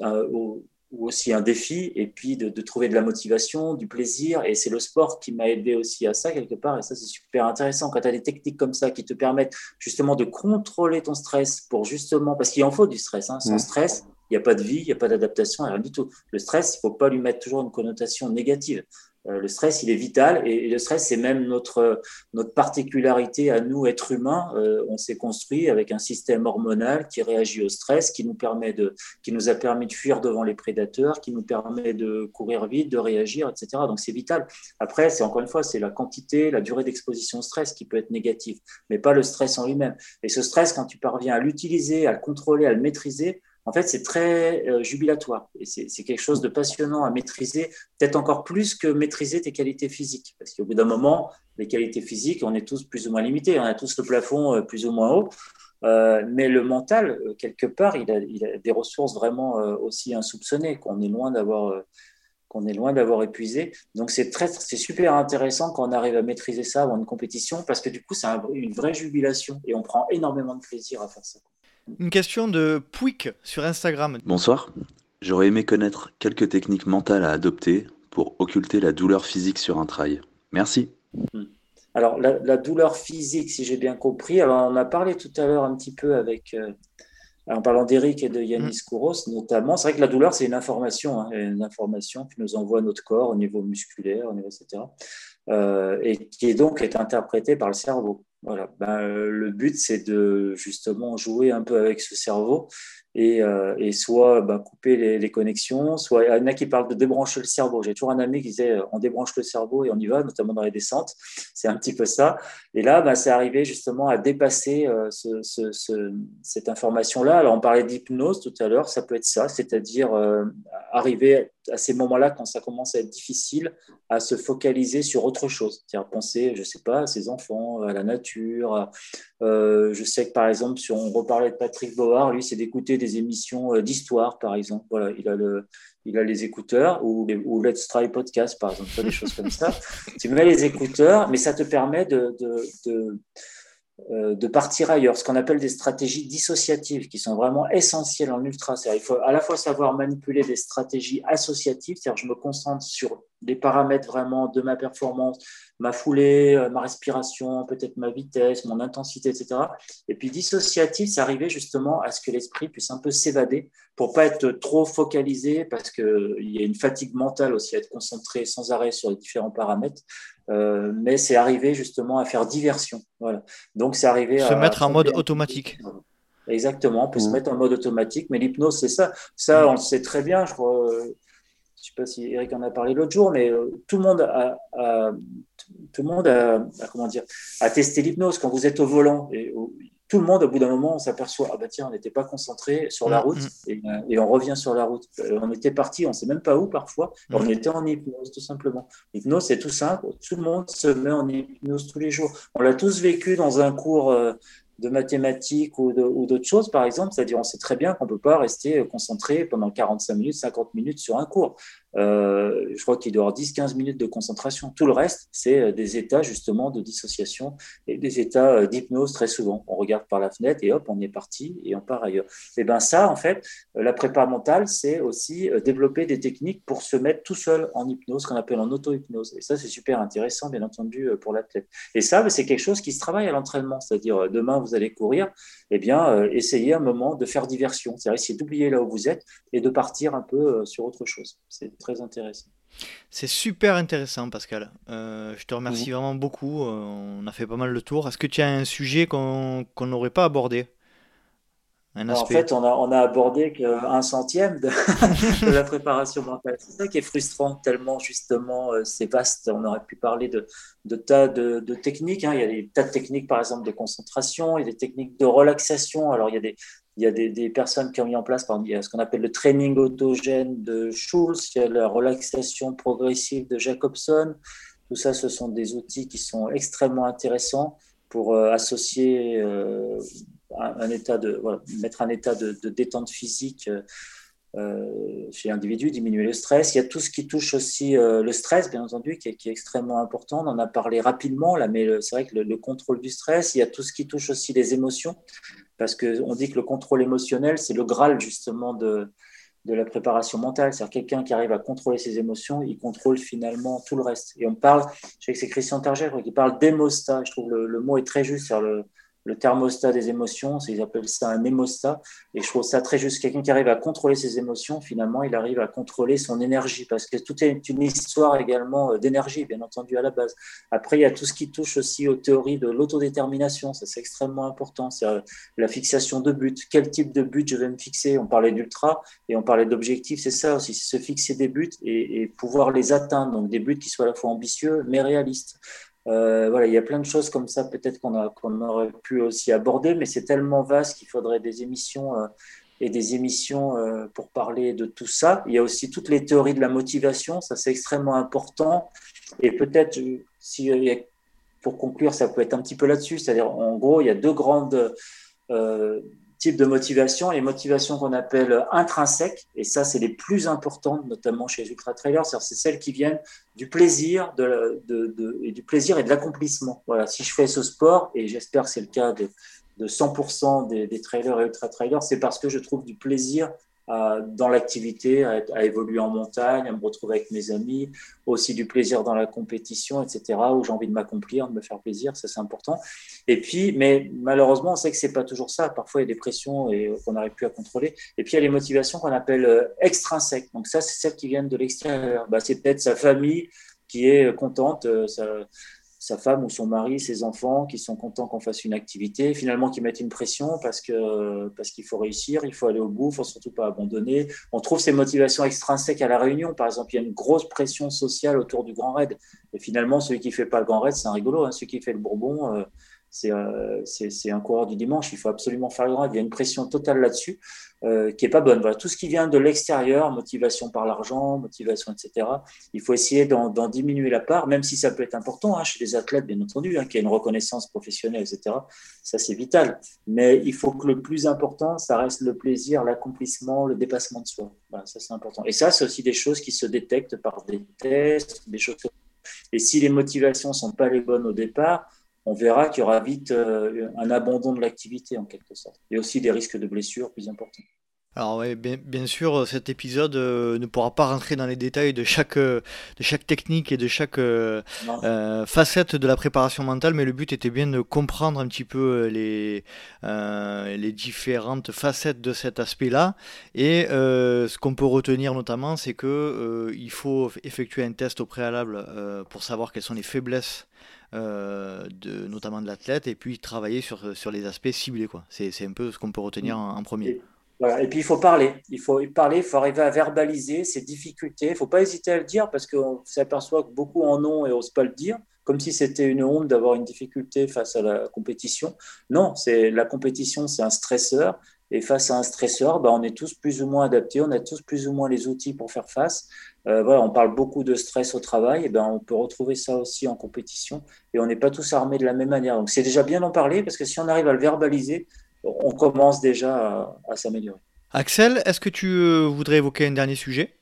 ou aussi un défi, et puis de, trouver de la motivation, du plaisir. Et c'est le sport qui m'a aidé aussi à ça, quelque part. Et ça, c'est super intéressant. Quand tu as des techniques comme ça qui te permettent justement de contrôler ton stress pour justement, parce qu'il en faut du stress. Hein. Sans mmh. stress, il n'y a pas de vie, il n'y a pas d'adaptation, rien du tout. Le stress, il ne faut pas lui mettre toujours une connotation négative. Euh, le stress, il est vital et, le stress, c'est même notre, notre particularité à nous, êtres humains. Euh, on s'est construit avec un système hormonal qui réagit au stress, qui nous, permet de, qui nous a permis de fuir devant les prédateurs, qui nous permet de courir vite, de réagir, etc. Donc c'est vital. Après, c'est encore une fois, c'est la quantité, la durée d'exposition au stress qui peut être négative, mais pas le stress en lui-même. Et ce stress, quand tu parviens à l'utiliser, à le contrôler, à le maîtriser, en fait, c'est très euh, jubilatoire et c'est quelque chose de passionnant à maîtriser, peut-être encore plus que maîtriser tes qualités physiques. Parce qu'au bout d'un moment, les qualités physiques, on est tous plus ou moins limités, on a tous le plafond euh, plus ou moins haut. Euh, mais le mental, quelque part, il a, des ressources vraiment aussi insoupçonnées qu'on est loin d'avoir qu'on est loin d'avoir épuisé. Donc c'est très, c'est super intéressant quand on arrive à maîtriser ça dans une compétition parce que du coup, c'est une vraie jubilation et on prend énormément de plaisir à faire ça. Une question de Pouic sur Instagram. Bonsoir. J'aurais aimé connaître quelques techniques mentales à adopter pour occulter la douleur physique sur un trail. Merci. Hmm. Alors, la, douleur physique, si j'ai bien compris, alors on a parlé tout à l'heure un petit peu avec, euh, en parlant d'Eric et de Yanis hmm. Kouros notamment. C'est vrai que la douleur, c'est une information, hein, une information qui nous envoie notre corps au niveau musculaire, au niveau, etc. Euh, et qui est donc est interprétée par le cerveau. Voilà. Ben, euh, le but, c'est de justement jouer un peu avec ce cerveau et, euh, et soit bah, couper les, connexions, soit il y en a qui parlent de débrancher le cerveau. J'ai toujours un ami qui disait on débranche le cerveau et on y va, notamment dans les descentes. C'est un petit peu ça. Et là, bah, c'est arrivé justement à dépasser euh, ce, ce, cette information-là. Alors, on parlait d'hypnose tout à l'heure, ça peut être ça, c'est-à-dire arriver à ces moments-là, quand ça commence à être difficile, à se focaliser sur autre chose. C'est-à-dire penser, je ne sais pas, à ses enfants, à la nature, euh, je sais que par exemple, si on reparlait de Patrick Board, lui, c'est d'écouter des émissions euh, d'histoire, par exemple. Voilà, il a, le, il a les écouteurs ou, ou Let's Try Podcast, par exemple, des choses comme ça. Tu mets les écouteurs, mais ça te permet de, de, de, de partir ailleurs, ce qu'on appelle des stratégies dissociatives qui sont vraiment essentielles en ultra. Il faut à la fois savoir manipuler des stratégies associatives, c'est-à-dire je me concentre sur les paramètres vraiment de ma performance, ma foulée, euh, ma respiration, peut-être ma vitesse, mon intensité, etc. Et puis dissociatif, c'est arriver justement à ce que l'esprit puisse un peu s'évader pour pas être trop focalisé parce qu'il y a une fatigue mentale aussi à être concentré sans arrêt sur les différents paramètres. Euh, mais c'est arriver justement à faire diversion. Voilà. Donc c'est arriver se à se mettre en mode automatique. Exactement, on peut se Mmh. mettre en mode automatique, mais l'hypnose, c'est ça. Ça, Mmh. on le sait très bien. Je crois, je sais pas si Eric en a parlé l'autre jour, mais euh, tout le monde a, a- tout le monde a, a- comment dire, a testé l'hypnose quand vous êtes au volant. Et, au- tout le monde, au bout d'un moment, on s'aperçoit, ah bah tiens, on n'était pas concentré sur la Mm, route mm. et, euh, et on revient sur la route. Euh, on était parti, on sait même pas où parfois, Mm. on était en hypnose tout simplement. L'hypnose, c'est tout simple, tout le monde se met en hypnose tous les jours. On l'a tous vécu dans un cours de mathématiques ou d'autres choses, par exemple, c'est-à-dire on sait très bien qu'on ne peut pas rester concentré pendant 45 minutes, 50 minutes sur un cours. Euh, je crois qu'il doit avoir 10-15 minutes de concentration. Tout le reste, c'est euh, des états justement de dissociation et des états euh, d'hypnose très souvent. On regarde par la fenêtre et hop, on est parti et on part ailleurs. Et bien ça, en fait, la prépa mentale, c'est aussi développer des techniques pour se mettre tout seul en hypnose, qu'on appelle en auto-hypnose. Et ça, c'est super intéressant, bien entendu, pour l'athlète. Et ça, c'est quelque chose qui se travaille à l'entraînement. C'est-à-dire, demain, vous allez courir, eh bien, euh, essayez un moment de faire diversion. C'est-à-dire, essayez d'oublier là où vous êtes et de partir un peu euh, sur autre chose. C'est très intéressant. C'est super intéressant, Pascal. Euh, je te remercie vraiment beaucoup. Euh, on a fait pas mal le tour. Est-ce que tu as un sujet qu'on qu'on n'aurait pas abordé? Un en fait, on a, on a abordé qu'un centième de, de la préparation mentale. C'est ça qui est frustrant, tellement justement euh, c'est vaste. On aurait pu parler de, de tas de, de techniques. hein. Il y a des tas de techniques, par exemple, de concentration, il y a des techniques de relaxation. Alors, il y a des, il y a des, des personnes qui ont mis en place, par exemple, il y a ce qu'on appelle le training autogène de Schulz, il y a la relaxation progressive de Jacobson. Tout ça, ce sont des outils qui sont extrêmement intéressants pour euh, associer euh, un, état de mettre un état de, détente physique euh, chez l'individu, diminuer le stress. Il y a tout ce qui touche aussi euh, le stress, bien entendu, qui est, extrêmement important. On en a parlé rapidement là, mais c'est vrai que le, le, contrôle du stress. Il y a tout ce qui touche aussi les émotions, parce que on dit que le contrôle émotionnel, c'est le graal justement de de la préparation mentale. C'est-à-dire quelqu'un qui arrive à contrôler ses émotions, il contrôle finalement tout le reste. Et on parle, je sais que c'est Christian Target qui parle d'émostat. Je trouve le, le, mot est très juste. C'est le, le thermostat des émotions, ils appellent ça un hémostat. Et je trouve ça très juste. Quelqu'un qui arrive à contrôler ses émotions, finalement, il arrive à contrôler son énergie, parce que tout est une histoire également d'énergie, bien entendu, à la base. Après, il y a tout ce qui touche aussi aux théories de l'autodétermination. Ça, c'est extrêmement important. C'est la fixation de but. Quel type de but je vais me fixer? On parlait d'ultra et on parlait d'objectifs. C'est ça aussi, se fixer des buts et pouvoir les atteindre. Donc, des buts qui soient à la fois ambitieux, mais réalistes. Euh, voilà, il y a plein de choses comme ça, peut-être qu'on qu aurait pu aussi aborder, mais c'est tellement vaste qu'il faudrait des émissions euh, et des émissions euh, pour parler de tout ça. Il y a aussi toutes les théories de la motivation, ça c'est extrêmement important. Et peut-être, si, pour conclure, ça peut être un petit peu là-dessus, c'est-à-dire en gros, il y a deux grandes types de motivation, les motivations qu'on appelle intrinsèques, et ça, c'est les plus importantes, notamment chez les ultra-trailers, c'est celles qui viennent du plaisir de, de, et du plaisir et de l'accomplissement. Voilà, si je fais ce sport, et j'espère que c'est le cas de, de 100% des, des, trailers et ultra-trailers, c'est parce que je trouve du plaisir dans l'activité, à, évoluer en montagne, à me retrouver avec mes amis, aussi du plaisir dans la compétition, etc., où j'ai envie de m'accomplir, de me faire plaisir, ça c'est important. Et puis, mais malheureusement, on sait que c'est pas toujours ça. Parfois, il y a des pressions et qu'on n'arrive plus à contrôler. Et puis, il y a les motivations qu'on appelle euh, extrinsèques. Donc ça, c'est celles qui viennent de l'extérieur. Bah, c'est peut-être sa famille qui est contente, euh, sa, femme ou son mari, ses enfants qui sont contents qu'on fasse une activité, finalement qui mettent une pression parce que parce qu'il faut réussir, il faut aller au bout, il faut surtout pas abandonner. On trouve ces motivations extrinsèques à la réunion. Par exemple, il y a une grosse pression sociale autour du grand raid. Et finalement, celui qui fait pas le grand raid, c'est un rigolo. Hein. Celui qui fait le Bourbon, euh, c'est euh, un coureur du dimanche. Il faut absolument faire grand. Il y a une pression totale là-dessus euh, qui est pas bonne. Voilà, tout ce qui vient de l'extérieur, motivation par l'argent, motivation, etc. Il faut essayer d'en diminuer la part, même si ça peut être important hein, chez les athlètes, bien entendu, hein, qu'il y une reconnaissance professionnelle, etc. Ça, c'est vital. Mais il faut que le plus important, ça reste le plaisir, l'accomplissement, le dépassement de soi. Voilà, ça, c'est important. Et ça, c'est aussi des choses qui se détectent par des tests, des choses. Et si les motivations sont pas les bonnes au départ, on verra qu'il y aura vite euh, un abandon de l'activité en quelque sorte. Et aussi des risques de blessures plus importants. Alors bien, sûr, cet épisode euh, ne pourra pas rentrer dans les détails de chaque, euh, de chaque technique et de chaque euh, facette de la préparation mentale, mais le but était bien de comprendre un petit peu les, les différentes facettes de cet aspect-là. Et ce qu'on peut retenir notamment, c'est que il faut effectuer un test au préalable pour savoir quelles sont les faiblesses de, notamment de l'athlète, et puis travailler sur, sur les aspects ciblés. C'est un peu ce qu'on peut retenir en premier. Et puis il faut parler. Il faut parler, il faut arriver à verbaliser ses difficultés. Il ne faut pas hésiter à le dire parce qu'on s'aperçoit que beaucoup en ont et n'osent pas le dire, comme si c'était une honte d'avoir une difficulté face à la compétition. Non, c'est la compétition, c'est un stresseur. Et face à un stresseur, ben, on est tous plus ou moins adaptés, on a tous plus ou moins les outils pour faire face. Euh, voilà, on parle beaucoup de stress au travail, et ben, on peut retrouver ça aussi en compétition, et on n'est pas tous armés de la même manière. Donc c'est déjà bien d'en parler, parce que si on arrive à le verbaliser, on commence déjà à, s'améliorer. Axel, est-ce que tu euh, voudrais évoquer un dernier sujet?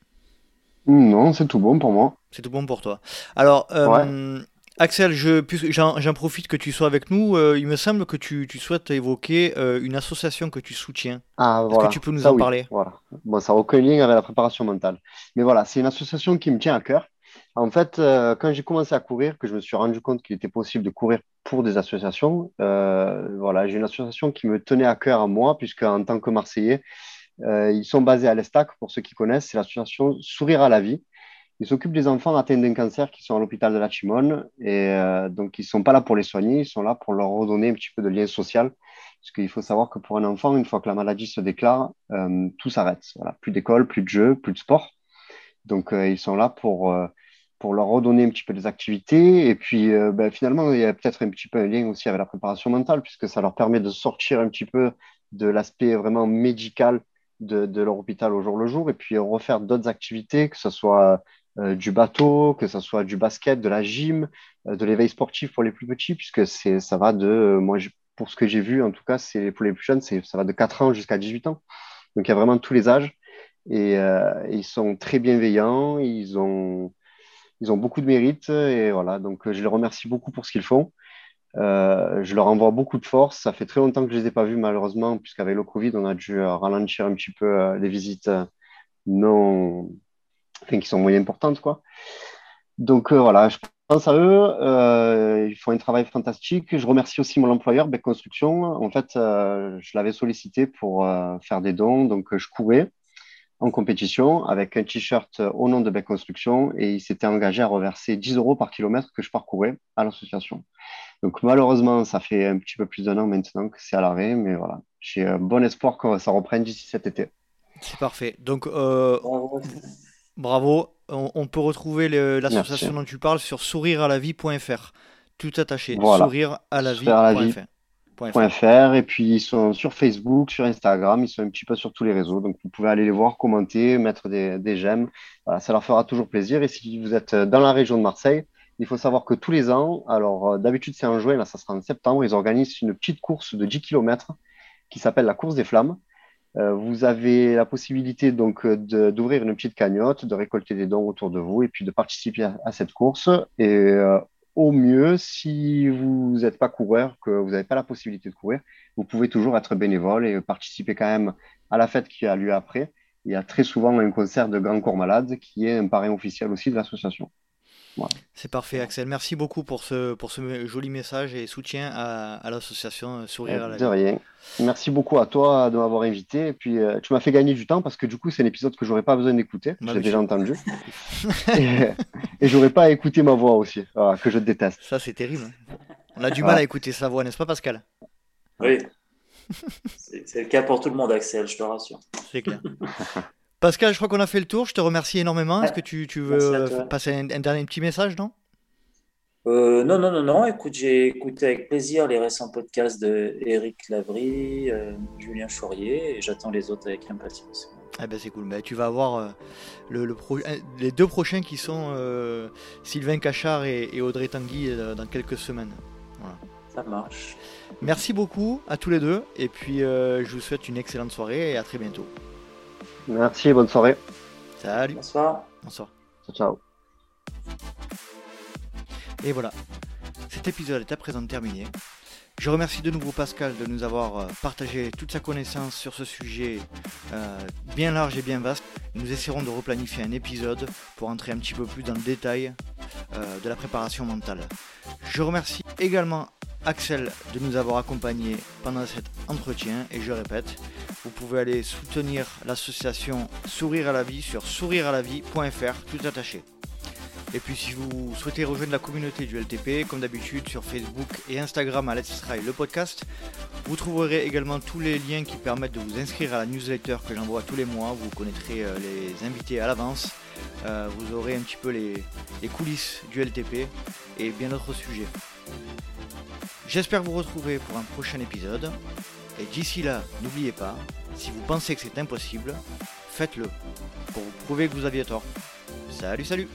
Non, c'est tout bon pour moi. C'est tout bon pour toi. Alors, euh, Axel, j'en profite que tu sois avec nous. Euh, il me semble que tu, souhaites évoquer une association que tu soutiens. Ah, Est-ce que tu peux nous en parler? Voilà. Bon, ça n'a aucun lien avec la préparation mentale. Mais voilà, c'est une association qui me tient à cœur. En fait, euh, quand j'ai commencé à courir, que je me suis rendu compte qu'il était possible de courir pour des associations, euh, voilà, j'ai une association qui me tenait à cœur à moi, puisque en tant que Marseillais, euh, ils sont basés à l'Estac, pour ceux qui connaissent, c'est l'association Sourire à la vie. Ils s'occupent des enfants atteints d'un cancer qui sont à l'hôpital de la Chimone. Et donc, ils ne sont pas là pour les soigner, ils sont là pour leur redonner un petit peu de lien social. Parce qu'il faut savoir que pour un enfant, une fois que la maladie se déclare, tout s'arrête. Plus d'école, plus de jeux, plus de sport. Donc, ils sont là pour pour leur redonner un petit peu des activités. Et puis, euh, ben, finalement, il y a peut-être un petit peu un lien aussi avec la préparation mentale, puisque ça leur permet de sortir un petit peu de l'aspect vraiment médical de, de, leur hôpital au jour le jour, et puis refaire d'autres activités, que ce soit euh, du bateau, que ce soit du basket, de la gym, euh, de l'éveil sportif pour les plus petits, puisque c'est, ça va de, moi, pour ce que j'ai vu, en tout cas, c'est pour les plus jeunes, ça va de 4 ans jusqu'à 18 ans. Donc, il y a vraiment tous les âges. Et, ils sont très bienveillants, ils ont, ils ont beaucoup de mérite et voilà, donc euh, je les remercie beaucoup pour ce qu'ils font. Euh, je leur envoie beaucoup de force. Ça fait très longtemps que je ne les ai pas vus, malheureusement, puisqu'avec le Covid, on a dû euh, ralentir un petit peu les visites non. Enfin, qui sont moyen importantes, quoi. Donc voilà, je pense à eux. ils font un travail fantastique. Je remercie aussi mon employeur, Beck Construction. En fait, je l'avais sollicité pour faire des dons, donc je courais en compétition avec un t-shirt au nom de Beck Construction et il s'était engagé à reverser 10 euros par kilomètre que je parcourais à l'association. Donc malheureusement, ça fait un petit peu plus d'un an maintenant que c'est à l'arrêt, mais voilà, j'ai un bon espoir que ça reprenne d'ici cet été. C'est parfait. Donc euh, bravo. On, peut retrouver l'association dont tu parles sur sourirealavie.fr. Tout attaché. Voilà. Sourirealavie.fr et puis ils sont sur Facebook, sur Instagram, ils sont un petit peu sur tous les réseaux. Donc vous pouvez aller les voir, commenter, mettre des, j'aime. ça leur fera toujours plaisir. Et si vous êtes dans la région de Marseille, il faut savoir que tous les ans, alors euh, d'habitude c'est en juin, là ça sera en septembre, ils organisent une petite course de 10 km qui s'appelle la course des flammes. Euh, vous avez la possibilité donc d'ouvrir une petite cagnotte, de récolter des dons autour de vous et puis de participer à, cette course. Et euh, au mieux, si vous n'êtes pas coureur, que vous n'avez pas la possibilité de courir, vous pouvez toujours être bénévole et participer quand même à la fête qui a lieu après. Il y a très souvent un concert de Grand Corps Malade qui est un parrain officiel aussi de l'association. C'est parfait, Axel. Merci beaucoup pour ce, pour ce joli message et soutien à, l'association Sourire à la De rien. Merci beaucoup à toi de m'avoir invité. Et puis, euh, tu m'as fait gagner du temps parce que du coup, c'est un épisode que j'aurais pas besoin d'écouter. Bah J'ai déjà entendu. et, et j'aurais pas à écouter ma voix aussi, que je déteste. Ça, c'est terrible. On a du mal à écouter sa voix, n'est-ce pas, Pascal? Oui. c'est le cas pour tout le monde, Axel, je te rassure. C'est clair. Pascal, je crois qu'on a fait le tour. Je te remercie énormément. Est-ce que tu, veux passer un, dernier petit message, non? Euh, non, non, non, non. Écoute, j'ai écouté avec plaisir les récents podcasts de Eric Lavry, euh, Julien Chaurier, et j'attends les autres avec impatience. Ah ben c'est cool. Mais tu vas avoir euh, le, les deux prochains qui sont Sylvain Cachard et, Audrey Tanguy dans quelques semaines. Ça marche. Merci beaucoup à tous les deux, et puis je vous souhaite une excellente soirée et à très bientôt. Merci, bonne soirée. Salut. Bonsoir. Bonsoir. Ciao, ciao. Et voilà. Cet épisode est à présent terminé. Je remercie de nouveau Pascal de nous avoir euh, partagé toute sa connaissance sur ce sujet euh, bien large et bien vaste. Nous essaierons de replanifier un épisode pour entrer un petit peu plus dans le détail euh, de la préparation mentale. Je remercie également Axel de nous avoir accompagnés pendant cet entretien et je répète, vous pouvez aller soutenir l'association Sourire à la vie sur sourirealavie.fr tout attaché. Et puis si vous souhaitez rejoindre la communauté du LTP, comme d'habitude sur Facebook et Instagram à Let's Try le podcast, vous trouverez également tous les liens qui permettent de vous inscrire à la newsletter que j'envoie tous les mois. Vous connaîtrez euh, les invités à l'avance. Euh, vous aurez un petit peu les, les coulisses du LTP et bien d'autres sujets. J'espère vous retrouver pour un prochain épisode. Et d'ici là, n'oubliez pas, si vous pensez que c'est impossible, faites-le pour vous prouver que vous aviez tort. Salut, salut